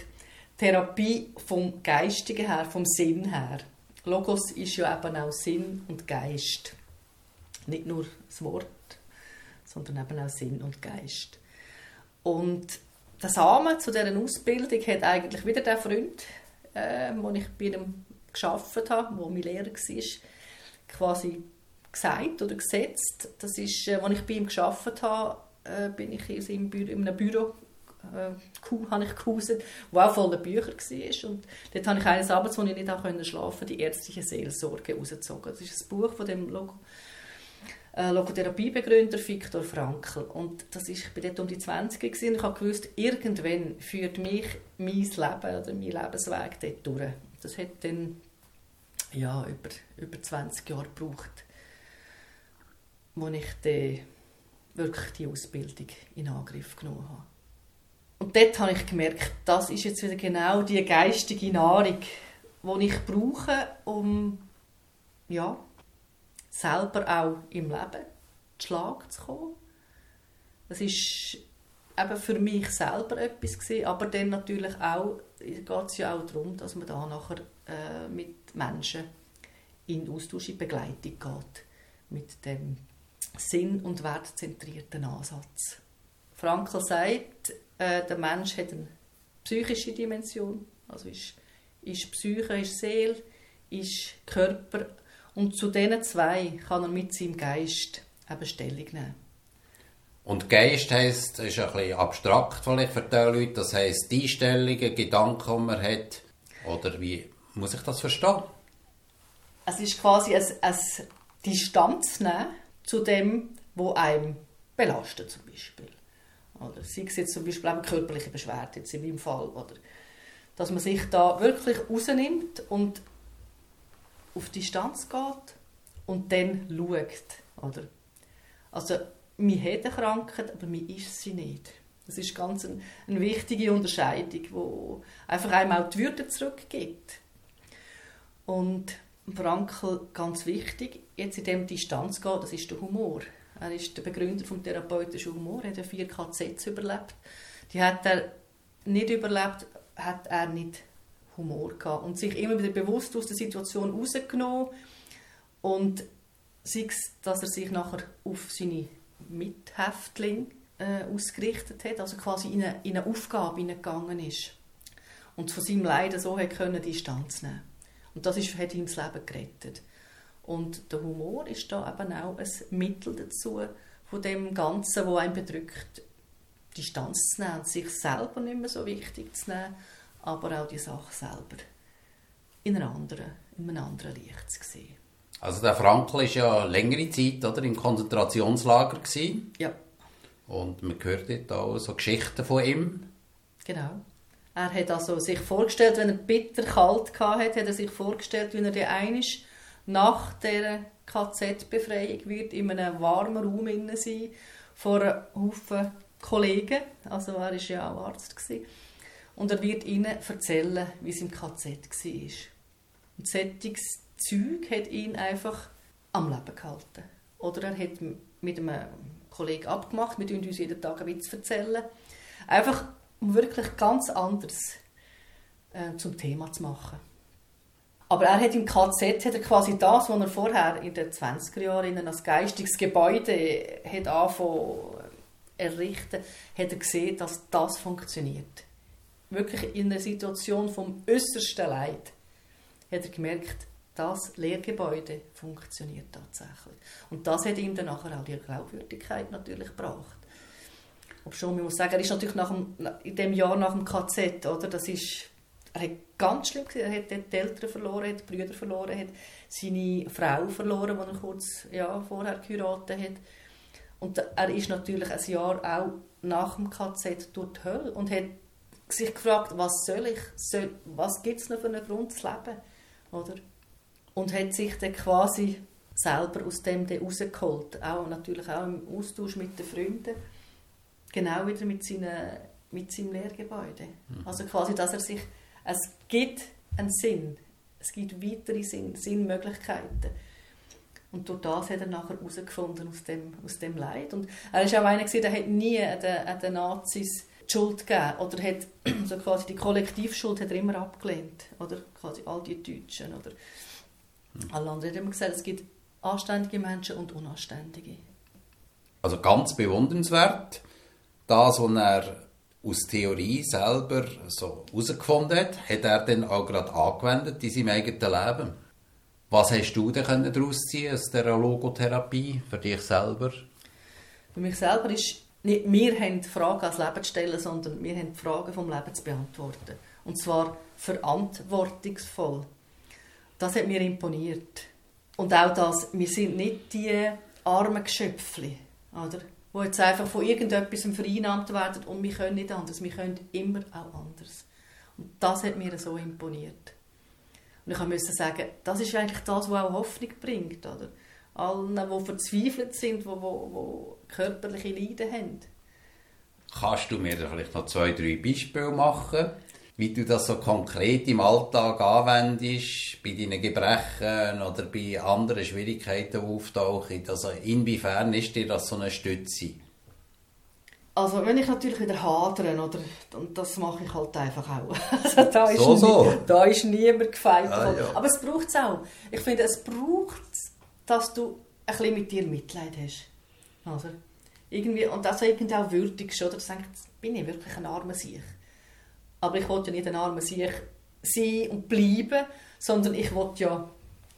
Therapie vom Geistigen her, vom Sinn her. Logos ist ja eben auch Sinn und Geist. Nicht nur das Wort, sondern eben auch Sinn und Geist. Und der Samen zu dieser Ausbildung hat eigentlich wieder der Freund, äh, wo ich bei ihm geschafft habe, wo mein Lehrer war, quasi gesagt oder gesetzt. Das ist, äh, als ich bei ihm geschafft habe, äh, bin ich in, Büro, in einem Büro äh, habe ich gehauset, wo auch voller Bücher war. Und dort habe ich eines Abends, wo ich nicht schlafen konnte, die ärztliche Seelsorge rausgezogen. Das ist ein Buch von dem Logo äh, Logotherapiebegründer Viktor Frankl. Und das ist, ich war dort um die 20 gewesen, und ich habe irgendwann führt mich mein Leben oder mein Lebensweg dort durch. Das hat dann ja, über, über 20 Jahre gebraucht, wo ich dann wirklich die Ausbildung in Angriff genommen habe. Und dort habe ich gemerkt, das ist jetzt wieder genau die geistige Nahrung, die ich brauche, um ja, selber auch im Leben zu Schlag zu kommen. Das ist eben für mich selber etwas gewesen, aber dann natürlich auch, geht es ja auch darum, dass man da nachher äh, mit Menschen in Austausch, in Begleitung geht, mit dem sinn- und wertzentrierten Ansatz. Frankl sagt, äh, der Mensch hat eine psychische Dimension, also ist, ist Psyche, ist Seele, ist Körper und zu diesen zwei kann er mit seinem Geist eben Stellung nehmen. Und Geist heisst, ist ein bisschen abstrakt vielleicht für die Leute, das heisst die Einstellungen, Gedanken, die man hat, oder wie muss ich das verstehen? Es ist quasi ein, ein Distanz nehmen zu dem, wo einem belastet zum Beispiel. Oder sei es jetzt zum Beispiel eine körperliche Beschwerde, jetzt in meinem Fall. Oder dass man sich da wirklich rausnimmt und auf Distanz geht und dann schaut. Oder? Also, man hat eine Krankheit, aber man ist sie nicht. Das ist ganz eine, eine wichtige Unterscheidung, die einfach einem auch die Würde zurückgibt. Und Frankl, ganz wichtig, jetzt in dem Distanz geht, das ist der Humor. Er ist der Begründer vom therapeutischen Humor, hat vier KZs überlebt. Die hat er nicht überlebt, hat er nicht Humor gehabt und sich immer wieder bewusst aus der Situation rausgenommen und sei es, dass er sich nachher auf seine Mithäftlinge äh, ausgerichtet hat, also quasi in eine, in eine Aufgabe hineingegangen ist und von seinem Leiden so hat können Distanz nehmen und das ist, hat ihm das Leben gerettet und der Humor ist da eben auch ein Mittel dazu, von dem Ganzen, wo einen bedrückt, Distanz zu nehmen, sich selber nicht mehr so wichtig zu nehmen aber auch die Sache selber in, einer anderen, in einem anderen Licht zu sehen. Also der Frankl war ja längere Zeit oder, im Konzentrationslager. Gewesen. Ja. Und man hört dort auch so Geschichten von ihm. Genau. Er hat also sich vorgestellt, wenn er bitter kalt hatte, hat er sich vorgestellt, wie er der einisch nach der KZ-Befreiung wird in einem warmen Raum sein vor einem Haufen Kollegen. Also er war ja auch Arzt. Gewesen. Und er wird ihnen erzählen, wie es im KZ war. Und solches Zeug hat ihn einfach am Leben gehalten. Oder er hat mit einem Kollegen abgemacht, wir uns jeden Tag einen Witz erzählen. Einfach, um wirklich ganz anders äh, zum Thema zu machen. Aber er hat im KZ hat er quasi das, was er vorher in den 20er Jahren als geistiges Gebäude hat angefangen errichten, hat er gesehen, dass das funktioniert wirklich in einer Situation vom äußersten Leid, hat er gemerkt, das Lehrgebäude funktioniert tatsächlich. Und das hat ihm dann nachher auch die Glaubwürdigkeit natürlich gebracht. Ob schon, man muss sagen, er ist natürlich nach dem, in dem Jahr nach dem KZ, oder, das ist, er hat ganz schlimm gesehen, er hat die Eltern verloren, hat die Brüder verloren, hat seine Frau verloren, die er kurz ja, vorher geheiratet hat. Und er ist natürlich ein Jahr auch nach dem KZ durch die Hölle und hat sich gefragt, was soll ich, soll, was gibt es noch für einen Grund zu leben, oder? Und hat sich dann quasi selber aus dem rausgeholt, auch natürlich auch im Austausch mit den Freunden, genau wieder mit, seinen, mit seinem Lehrgebäude. Mhm. Also quasi, dass er sich, es gibt einen Sinn, es gibt weitere Sinn, Sinnmöglichkeiten. Und durch das hat er nachher herausgefunden aus dem, aus dem Leid. Und er war auch einer, der hat nie an den, an den Nazis die Schuld gegeben. Oder hat so quasi die Kollektivschuld hat er immer abgelehnt. Oder quasi all die Deutschen. Oder alle anderen. Er hat immer gesagt, es gibt anständige Menschen und unanständige. Also ganz bewundernswert. Das, was er aus Theorie selber so herausgefunden hat, hat er dann auch gerade angewendet in seinem eigenen Leben. Was hast du denn daraus ziehen aus dieser Logotherapie für dich selber? Für mich selber ist nicht wir haben die Fragen als Leben zu stellen, sondern wir haben die Fragen vom Leben zu beantworten. Und zwar verantwortungsvoll. Das hat mir imponiert. Und auch das, wir sind nicht die armen Geschöpfchen, oder? Die jetzt einfach von irgendetwas vereinnahmt werden und wir können nicht anders, wir können immer auch anders. Und das hat mir so imponiert. Und ich musste sagen, das ist eigentlich das, was auch Hoffnung bringt. Oder? Allen, die verzweifelt sind, die, die, die körperliche Leiden haben. Kannst du mir vielleicht noch zwei, drei Beispiele machen, wie du das so konkret im Alltag anwendest, bei deinen Gebrechen oder bei anderen Schwierigkeiten, die auftauchen? Also inwiefern ist dir das so eine Stütze? Also wenn ich natürlich wieder hadere, oder, und das mache ich halt einfach auch. Also, da, ist so, so. Nie, da ist niemand gefeit. Ah, ja. Aber es braucht es auch. Ich finde, es braucht dass du ein bisschen mit dir Mitleid hast. Also, irgendwie, und das irgendwie auch würdigst, oder? Du denkst, bin ich wirklich ein armer Sieg? Aber ich wollte ja nicht ein armer Sieg sein und bleiben, sondern ich wollte ja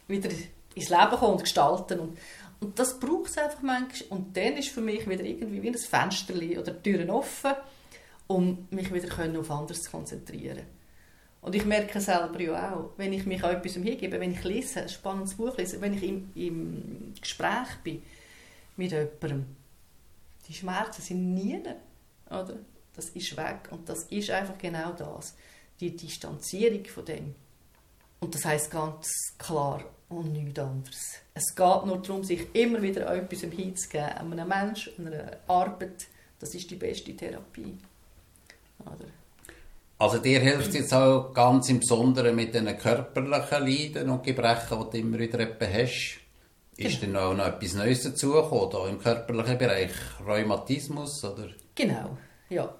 wieder ins Leben kommen und gestalten. Und, und das braucht es einfach manchmal. Und dann ist für mich wieder irgendwie wie ein Fenster oder Türen offen, um mich wieder auf anderes zu konzentrieren. Und ich merke selber ja auch, wenn ich mich an etwas hingebe, wenn ich lese, ein spannendes Buch lese, wenn ich im, im Gespräch bin mit jemandem, die Schmerzen sind nie, oder? Das ist weg und das ist einfach genau das, die Distanzierung von dem. Und das heißt ganz klar und nichts anderes. Es geht nur darum, sich immer wieder an etwas hinzugeben, an einem Menschen, an einer Arbeit. Das ist die beste Therapie. Oder? Also dir hilft es jetzt auch ganz im Besonderen mit den körperlichen Leiden und Gebrechen, die du immer wieder hast. Ist genau. dann auch noch etwas Neues dazugekommen, da im körperlichen Bereich? Rheumatismus, oder? Genau, ja.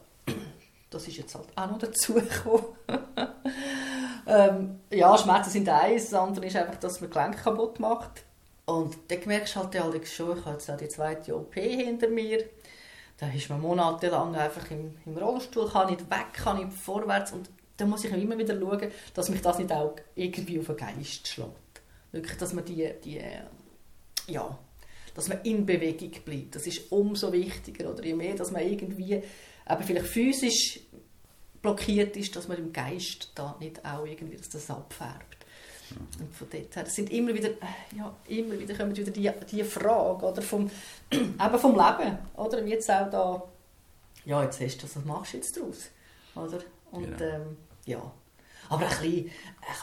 Das ist jetzt halt auch noch dazugekommen. ähm, ja, Schmerzen sind eins, das andere ist einfach, dass man Gelenk kaputt macht. Und dann merkst du halt ja schon, ich habe jetzt auch die zweite OP hinter mir da ist man monatelang einfach im, im Rollstuhl, kann nicht weg, kann nicht vorwärts und dann muss ich immer wieder schauen, dass mich das nicht auch irgendwie auf den Geist schlägt. Wirklich, dass man die, die ja, dass man in Bewegung bleibt. Das ist umso wichtiger, oder je mehr, dass man irgendwie eben vielleicht physisch blockiert ist, dass man im Geist da nicht auch irgendwie, dass das abfärbt. Und von dort her, sind immer wieder, äh, ja, immer wieder kommen wieder die, die Frage, oder, vom, eben vom Leben, oder, wie jetzt auch da, ja, jetzt hast du das, was machst du jetzt daraus, oder, und, genau. ähm, ja, aber ein bisschen,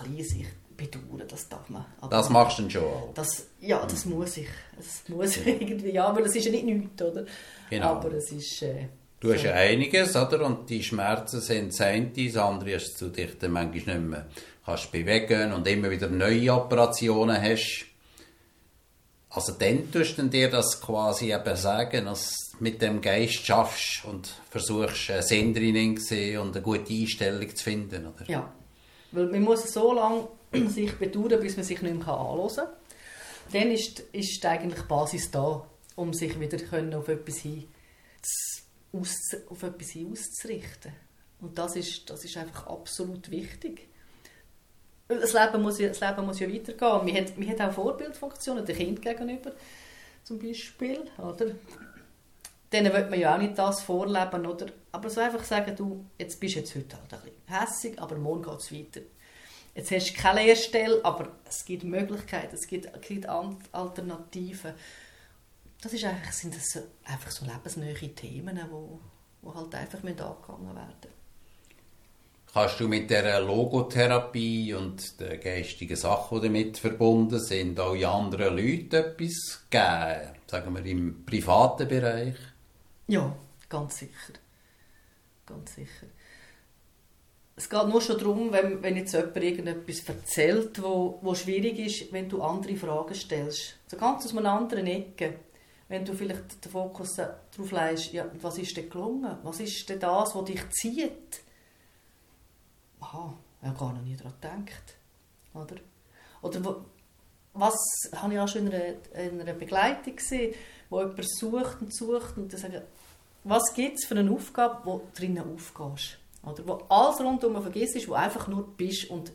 ein bisschen sich bedauern, das darf man. Aber das machst du schon auch. Das, ja, das mhm. muss ich, das muss ich irgendwie, ja, weil es ist ja nicht nichts, oder, genau. aber es ist, äh, Du hast ja einiges, oder? Und die Schmerzen sind das eine, das andere hast du dich manchmal nicht mehr kannst bewegen und immer wieder neue Operationen hast. Also dann tust du dir das quasi eben sagen, dass du mit dem Geist schaffst und versuchst, einen Sinn drin zu sehen und eine gute Einstellung zu finden, oder? Ja, weil man muss so lange sich bedauern, bis man sich nicht mehr anhören kann. Dann ist, ist eigentlich die Basis da, um sich wieder auf etwas hin aus, auf etwas auszurichten. Und das ist, das ist einfach absolut wichtig. Das Leben muss ja, das Leben muss ja weitergehen. Hat, man hat auch Vorbildfunktionen, dem Kind gegenüber zum Beispiel. Oder? Denen wird man ja auch nicht das vorleben. Oder? Aber so einfach sagen, du, jetzt bist jetzt heute halt ein bisschen hässig, aber morgen geht es weiter. Jetzt hast du keine Lehrstelle, aber es gibt Möglichkeiten, es gibt, es gibt Alternativen das ist eigentlich, sind das einfach so lebensneue Themen, die wo, wo halt einfach angegangen werden Kannst du mit der Logotherapie und den geistigen Sachen, die damit verbunden sind, auch in anderen Leuten etwas geben? Sagen wir im privaten Bereich? Ja, ganz sicher. Ganz sicher. es geht nur schon darum, wenn, wenn jetzt jemand irgendetwas erzählt, wo, wo schwierig ist, wenn du andere Fragen stellst. So ganz aus einer anderen Ecke. Wenn du vielleicht den Fokus darauf legst, ja, was ist denn gelungen? Was ist denn das, was dich zieht? Aha, ich habe gar noch nie daran gedacht. Oder? Oder was habe ich auch schon in einer, in einer Begleitung gesehen, wo jemand sucht und sucht und dann sagt, was gibt es für eine Aufgabe, wo drinnen aufgehst? Oder wo alles rundum vergisst, wo einfach nur bist und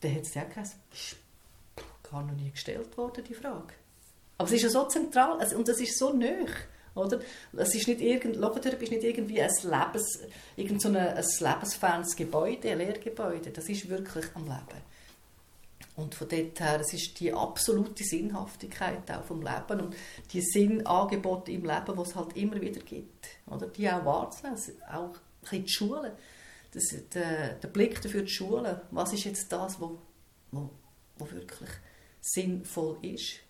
dann hat es ja geheißen, ist gar noch nie gestellt worden, die Frage. Aber es ist ja so zentral und es ist so nöch. Oder? Es ist nicht irgend, Logotherapie ist nicht irgendwie ein, Lebens, irgend so ein, ein lebensfernes Gebäude, ein Lehrgebäude. Das ist wirklich am Leben. Und von dort her, es ist die absolute Sinnhaftigkeit auch vom Leben und die Sinnangebote im Leben, die es halt immer wieder gibt. Oder? Die auch wahrzunehmen, auch in die Schule das, der, der Blick dafür die Schule, was ist jetzt das, wo, wo, wo wirklich sinnvoll ist.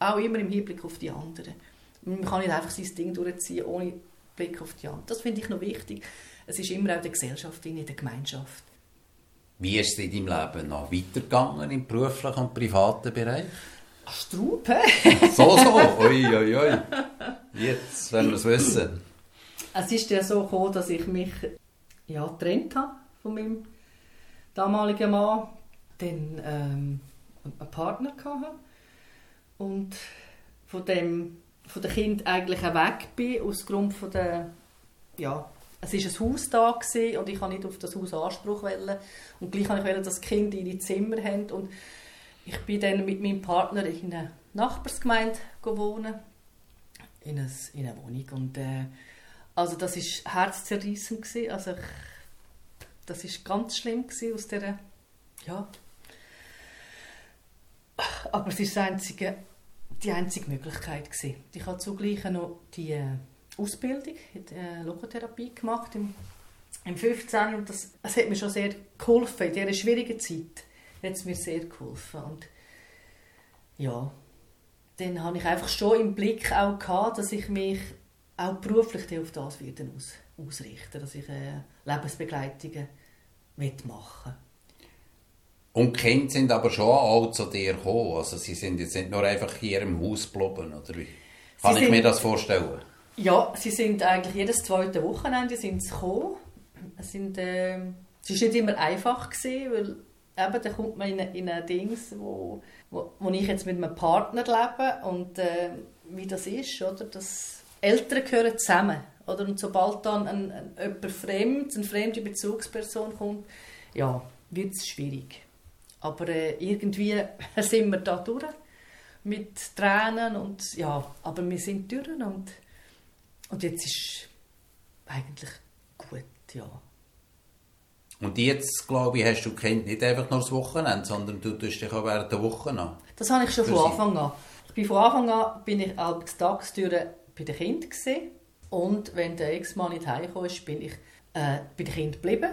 Auch immer im Hinblick auf die anderen. Man kann nicht einfach sein Ding durchziehen, ohne Blick auf die anderen. Das finde ich noch wichtig. Es ist immer auch die Gesellschaft, in der Gemeinschaft. Wie ist es in deinem Leben noch weitergegangen im beruflichen und privaten Bereich? Straub, so, so, ui, ui, ui. Jetzt werden wir es wissen. Es ist ja so gekommen, dass ich mich ja, getrennt habe von meinem damaligen Mann, dann ähm, einen Partner hatte und von dem von dem Kind eigentlich auch weg bin, aus Grund von der, ja, es war ein Haus da und ich habe nicht auf das Haus Anspruch wollen. Und gleich wollte ich, dass das Kind ihre Zimmer haben. Und ich bin dann mit meinem Partner in einer Nachbarsgemeinde wohnen, in einer, in Wohnung. Und äh, also das war herzzerreißend. Also ich, das war ganz schlimm aus dieser, ja. Aber es ist das einzige, die einzige Möglichkeit. Gewesen. Ich habe zugleich noch die äh, Ausbildung in der Logotherapie gemacht im, im 15. Und das, das hat mir schon sehr geholfen in dieser schwierigen Zeit. Hat es mir sehr geholfen. Und ja, dann habe ich einfach schon im Blick auch gehabt, dass ich mich auch beruflich auf das wieder aus, ausrichte, dass ich äh, Lebensbegleitungen machen Und die Kinder sind aber schon auch zu dir gekommen, also sie sind jetzt nicht nur einfach hier im Haus geblieben, oder wie? Kann sie ich sind, mir das vorstellen? Ja, sie sind eigentlich jedes zweite Wochenende sind sie gekommen. Es sind, äh, es war nicht immer einfach, gewesen, weil eben, da kommt man in, in ein Dings, wo, wo, wo ich jetzt mit einem Partner lebe und äh, wie das ist, oder? Das, Eltern gehören zusammen. Oder? Und sobald dann ein, ein, jemand fremd, eine fremde Bezugsperson kommt, ja, wird es schwierig. Aber äh, irgendwie sind wir da durch mit Tränen und ja, aber wir sind durch und, und jetzt ist eigentlich gut, ja. Und jetzt, glaube ich, hast du Kind nicht einfach nur das Wochenende, sondern du tust dich auch während der Woche an. Das habe ich schon von Anfang an. Ich bin von Anfang an bin ich als Tagstüre bei den Kindern gesehen. Und wenn der Ex-Mann nicht heimgekommen ist, bin ich äh, bei den Kindern geblieben.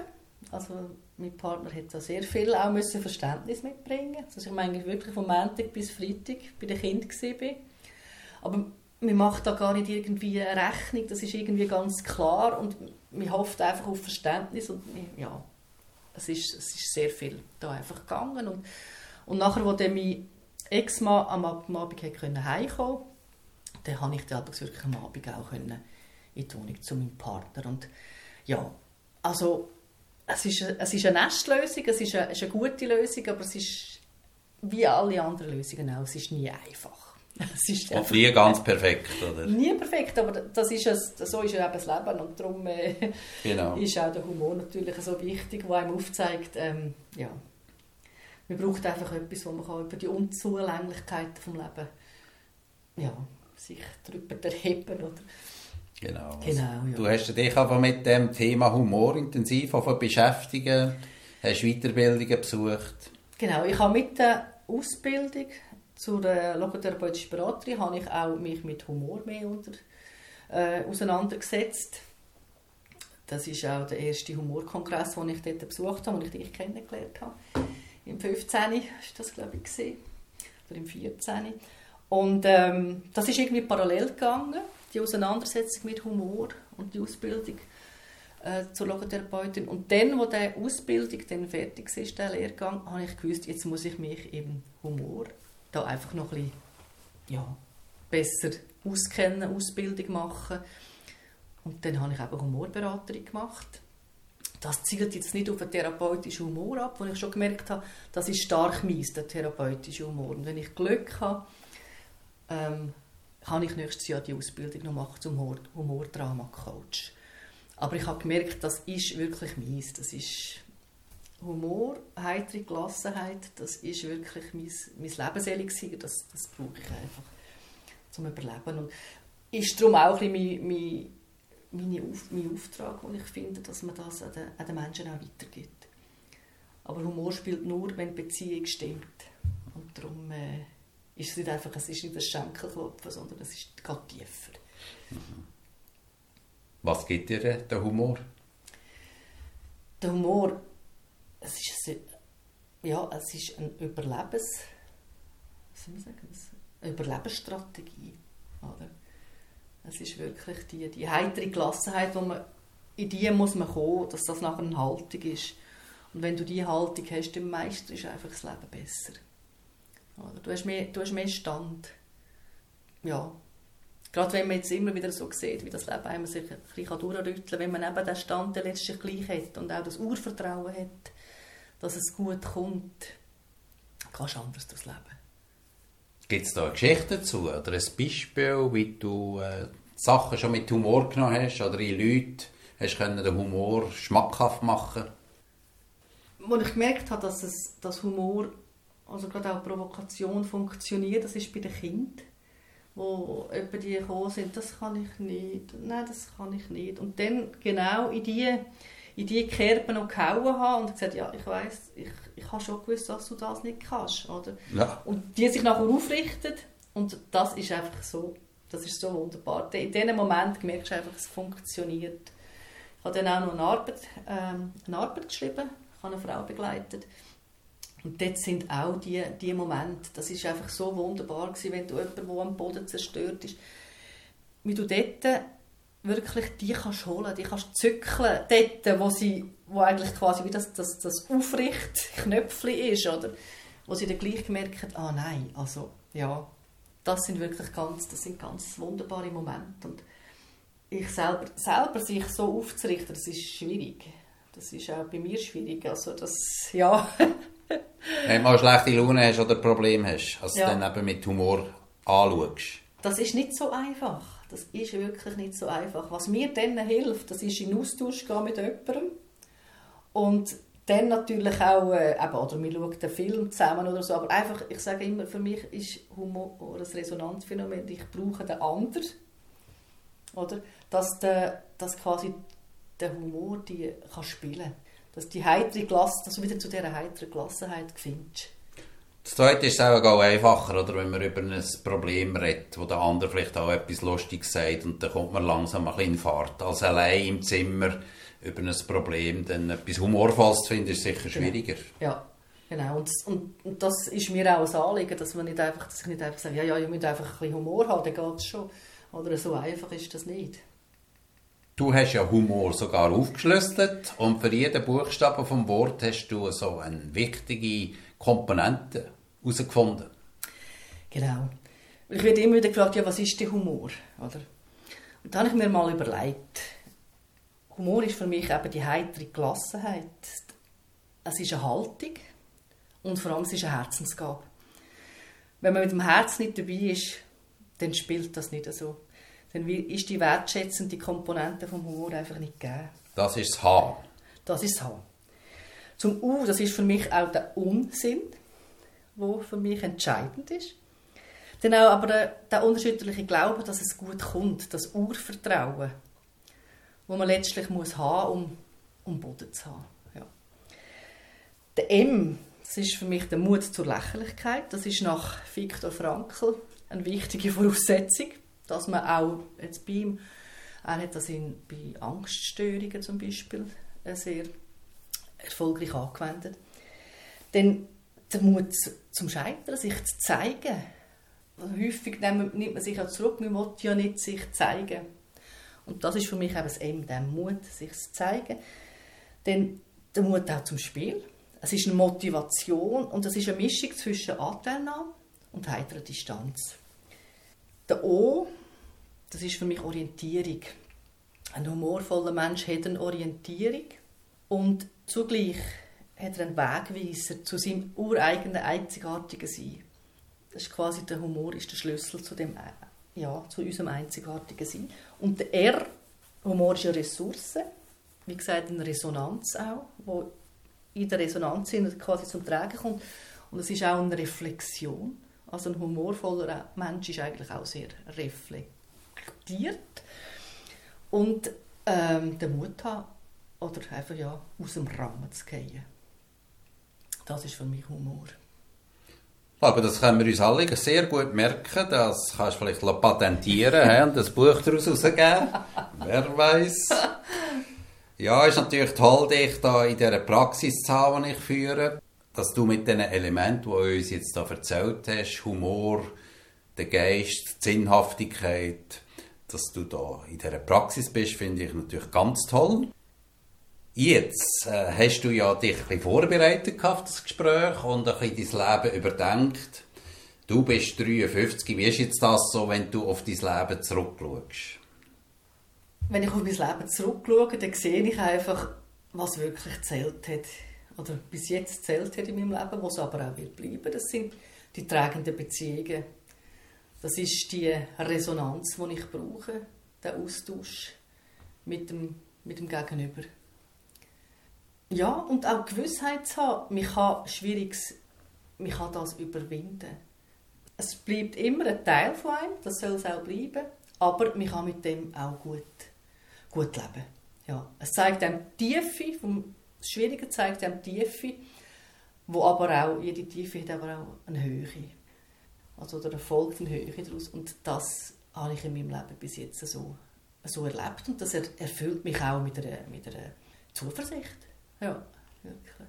Also mein Partner hat da sehr viel auch müssen Verständnis mitbringen Also ich meine wirklich von Montag bis Freitag bei den Kindern war. Aber man macht da gar nicht irgendwie eine Rechnung, das ist irgendwie ganz klar und man hofft einfach auf Verständnis und ja, es ist, es ist sehr viel da einfach gegangen und, und nachher, wo mein Ex-Mann am Abend heimkommen dann habe ich dann wirklich am Abend auch in die Wohnung zu meinem Partner. Und ja, also es ist, eine, es ist eine Nestlösung, es ist eine, es ist eine gute Lösung, aber es ist wie alle anderen Lösungen auch, es ist nie einfach. Es ist und nie ganz perfekt, oder? Nie perfekt, aber das ist es, so ist ja eben das Leben und darum äh, genau. ist auch der Humor natürlich so wichtig, der einem aufzeigt, ähm, ja, man braucht einfach etwas, wo man kann über die Unzulänglichkeiten des Lebens ja, sich darüber erheben oder Genau. genau ja. Du hast dich aber mit dem Thema Humor intensiv beschäftigt, hast Weiterbildungen besucht. Genau, ich habe mit der Ausbildung zur logotherapeutischen Beraterin habe ich auch mich mit Humor mehr unter, äh, auseinandergesetzt. Das ist auch der erste Humorkongress, den ich dort besucht habe, und ich dich kennengelernt habe. Im 15. war das, glaube ich, gewesen. oder im 14. Und ähm, das ist irgendwie parallel gegangen, die Auseinandersetzung mit Humor und die Ausbildung. äh, zur Logotherapeutin. Und dann, wo die Ausbildung dann fertig ist, der Lehrgang, habe ich gewusst, jetzt muss ich mich im Humor da einfach noch ein bisschen ja, besser auskennen, Ausbildung machen. Und dann habe ich eben Humorberaterin gemacht. Das zielt jetzt nicht auf den therapeutischen Humor ab, wo ich schon gemerkt habe, das ist stark mies, der therapeutische Humor. Und wenn ich Glück habe, ähm, kann ich nächstes Jahr die Ausbildung noch machen zum Humor Humordrama-Coach. Aber ich habe gemerkt, das ist wirklich mies. Das ist Humor, heitere Gelassenheit, das ist wirklich mein, mein Lebensselig das, das brauche ich einfach zum Überleben. Und ist darum auch ein mein, mein, Auf, mein Auftrag, den ich finde, dass man das an den, an den Menschen auch weitergibt. Aber Humor spielt nur, wenn die Beziehung stimmt. Und darum äh, ist es nicht einfach es ist nicht ein Schenkelklopfen, sondern es ist geht tiefer. Was gibt dir der Humor? Der Humor, es ist, ein, ja, es ist ein Überlebens, was sagen, eine Überlebensstrategie. Oder? Es ist wirklich die, die heitere Gelassenheit, wo man, in die muss man kommen, dass das nachher eine Haltung ist. Und wenn du diese Haltung hast, dann meistens ist einfach das Leben besser. Oder? Du, hast mehr, du hast mehr Stand. Ja. Gerade wenn man jetzt immer wieder so sieht, wie das Leben einem sich ein bisschen durchrütteln kann, wenn man eben den Stand letztlich gleich hat und auch das Urvertrauen hat, dass es gut kommt, kannst du anders durchs Leben. Gibt es da eine Geschichte dazu oder ein Beispiel, wie du äh, Sachen schon mit Humor genommen hast oder in Leute hast können den Humor schmackhaft machen? Als ich gemerkt habe, dass, es, dass Humor, also gerade auch Provokation funktioniert, das ist bei den Kindern, wo etwa die gekommen sind, das kann ich nicht, nein, das kann ich nicht. Und dann genau in die in die Kerben noch gehauen habe und gesagt, ja, ich weiß, ich, ich habe schon gewusst, dass du das nicht kannst, oder? Ja. Und die sich nachher aufrichten und das ist einfach so, das ist so wunderbar. In diesem Moment merkst du einfach, es funktioniert. Ich habe dann auch noch eine Arbeit, ähm, eine Arbeit geschrieben, ich habe eine Frau begleitet und dort sind auch die, die Momente, das ist einfach so wunderbar gewesen, wenn du jemanden, der am Boden zerstört ist, wie du dort wirklich die kannst holen, die kannst zückeln, dort, wo sie, wo eigentlich quasi wie das, das, das Aufrichtknöpfchen ist, oder? Wo sie dann gleich merken, ah nein, also, ja, das sind wirklich ganz, das sind ganz wunderbare Momente und ich selber, selber sich so aufzurichten, das ist schwierig. Das ist auch bei mir schwierig, also das, ja. Wenn du mal schlechte Laune hast oder Probleme hast, also ja. dann eben mit Humor anschaust. Das ist nicht so einfach das ist wirklich nicht so einfach. Was mir dann hilft, das ist in Austausch gehen mit jemandem und dann natürlich auch, äh, eben, oder wir schauen den Film zusammen oder so, aber einfach, ich sage immer, für mich ist Humor ein Resonanzphänomen, ich brauche den anderen, oder, dass, der, dass quasi der Humor die kann spielen dass die heitere Klasse, dass du wieder zu dieser heiteren Gelassenheit findest. Das Zweite ist es auch einfacher, oder, wenn man über ein Problem redet, wo der andere vielleicht auch etwas Lustiges sagt und dann kommt man langsam ein bisschen in Fahrt. Als allein im Zimmer über ein Problem dann etwas Humorvolles zu finden, ist sicher schwieriger. Ja, genau. Und, und, und, das ist mir auch ein Anliegen, dass, man nicht einfach, dass ich nicht einfach sage, ja, ja, ich muss einfach ein bisschen Humor haben, dann geht es schon. Oder so einfach ist das nicht. Du hast ja Humor sogar aufgeschlüsselt und für jeden Buchstaben vom Wort hast du so eine wichtige Komponente herausgefunden. Genau. Ich werde immer wieder gefragt, ja, was ist der Humor? Oder? Und da habe ich mir mal überlegt, Humor ist für mich eben die heitere Gelassenheit. Es ist eine Haltung und vor allem es ist eine Herzensgabe. Wenn man mit dem Herz nicht dabei ist, dann spielt das nicht so. Dann ist die wertschätzende Komponente vom Humor einfach nicht gegeben. Das ist das H. Das ist das H. Zum U, das ist für mich auch der Unsinn wo für mich entscheidend ist. Dann auch aber der, der unerschütterliche Glaube, dass es gut kommt, das Urvertrauen, wo man letztlich muss haben, um, um Boden zu haben. Ja. Der M, das ist für mich der Mut zur Lächerlichkeit. Das ist nach Viktor Frankl eine wichtige Voraussetzung, dass man auch jetzt bei ihm, er hat das in, bei Angststörungen zum Beispiel sehr erfolgreich angewendet. Denn der Mut zum Scheitern, sich zu zeigen. Häufig nimmt man sich ja zurück, man will ja nicht sich zeigen. Und das ist für mich eben das M, der Mut, sich zu zeigen. Dann der Mut auch zum Spiel. Es ist eine Motivation und es ist eine Mischung zwischen Anteilnahme und heiterer Distanz. Der O, das ist für mich Orientierung. Ein humorvoller Mensch hat eine Orientierung und zugleich hat er einen Wegweiser zu seinem ureigenen, einzigartigen Sein. Das ist quasi der Humor ist der Schlüssel zu dem, ja, zu unserem einzigartigen Sein. Und der R, Humor ist eine Ressource, wie gesagt eine Resonanz auch, wo in der Resonanz quasi zum Tragen kommt. Und es ist auch eine Reflexion. Also ein humorvoller Mensch ist eigentlich auch sehr reflektiert und ähm, den Mut haben oder einfach ja aus dem Rahmen zu gehen. Das ist für mich Humor. Aber das können wir uns alle sehr gut merken. Das kannst du vielleicht patentieren und ein Buch daraus rausgeben. Wer weiß. Ja, ist natürlich toll, dich da in dieser Praxis zu haben, die ich führe, dass du mit diesen Elementen, die du uns jetzt da erzählt hast, Humor, der Geist, die Sinnhaftigkeit, dass du da in dieser Praxis bist, finde ich natürlich ganz toll. Jetzt äh, hast du ja dich ein bisschen vorbereitet auf das Gespräch und ein bisschen dein Leben überdenkt. Du bist 53. Wie ist jetzt das so, wenn du auf dein Leben zurückschaust? Wenn ich auf mein Leben zurückschaue, dann sehe ich einfach, was wirklich zählt hat. Oder bis jetzt zählt hat in meinem Leben, was aber auch wird bleiben. Das sind die tragenden Beziehungen. Das ist die Resonanz, die ich brauche, der Austausch mit dem, mit dem Gegenüber. Ja, und auch Gewissheit zu haben, man kann Schwieriges, man kann das überwinden. Es bleibt immer ein Teil von einem, das soll es auch bleiben, aber man kann mit dem auch gut, gut leben. Ja, es zeigt einem Tiefe, vom das Schwierige zeigt einem Tiefe, wo aber auch, jede Tiefe hat aber auch eine Höhe. Also der Erfolg eine Höhe daraus und das habe ich in meinem Leben bis jetzt so, so erlebt und das erfüllt mich auch mit einer, mit einer Zuversicht. Ja, wirklich.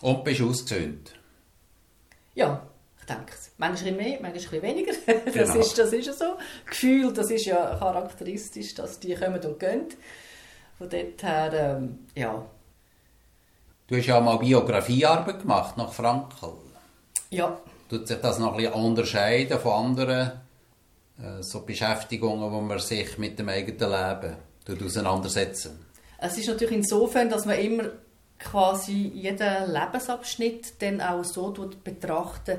Und bist du ausgezöhnt? Ja, ich denke es. Manchmal mehr, manchmal ein bisschen weniger. Das, genau. ist, das ist ja so. Gefühl, das ist ja charakteristisch, dass die kommen und gehen. Von dort her, ähm, ja. Du hast ja mal Biografiearbeit gemacht nach Frankel. Ja. Tut sich das noch ein bisschen unterscheiden von anderen äh, so Beschäftigungen, wo man sich mit dem eigenen Leben auseinandersetzen? Es ist natürlich insofern, dass man immer quasi jeden Lebensabschnitt dann auch so betrachten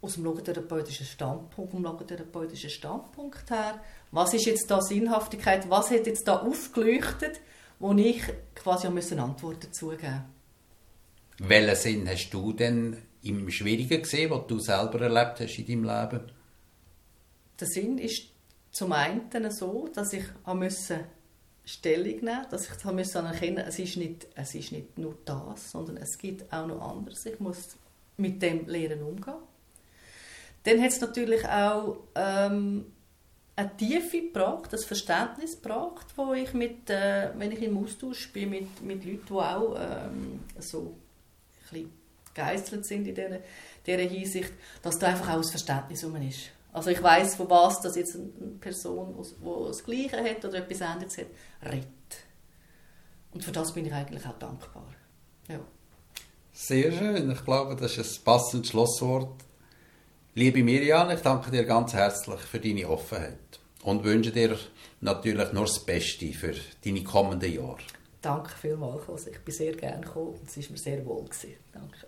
aus dem logotherapeutischen Standpunkt, vom logotherapeutischen Standpunkt her. Was ist jetzt da Sinnhaftigkeit? Was hat jetzt da aufgeleuchtet, wo ich quasi müssen Antworten dazu geben Welchen Sinn hast du denn im Schwierigen gesehen, was du selber erlebt hast in deinem Leben? Der Sinn ist zum einen so, dass ich müssen Stellung nehmen, dass ich das anerkennen es ist nicht, es ist nicht nur das, sondern es gibt auch noch anderes. Ich muss mit dem Lehren umgehen. Dann hat es natürlich auch ähm, eine Tiefe gebracht, das Verständnis gebracht, wo ich mit, äh, wenn ich im Austausch bin mit, mit Leuten, die auch ähm, so ein bisschen geistelt sind in dieser, dieser Hinsicht, dass da einfach auch das Verständnis um ist. Also ich weiß, von was das jetzt eine Person, die das Gleiche hat oder etwas anderes hat, redet. Und für das bin ich eigentlich auch dankbar. Ja. Sehr schön. Ich glaube, das ist ein passendes Schlusswort. Liebe Miriam, ich danke dir ganz herzlich für deine Offenheit und wünsche dir natürlich nur das Beste für deine kommenden Jahre. Danke vielmals. Ich bin sehr gerne gekommen und es war mir sehr wohl. Gewesen. Danke.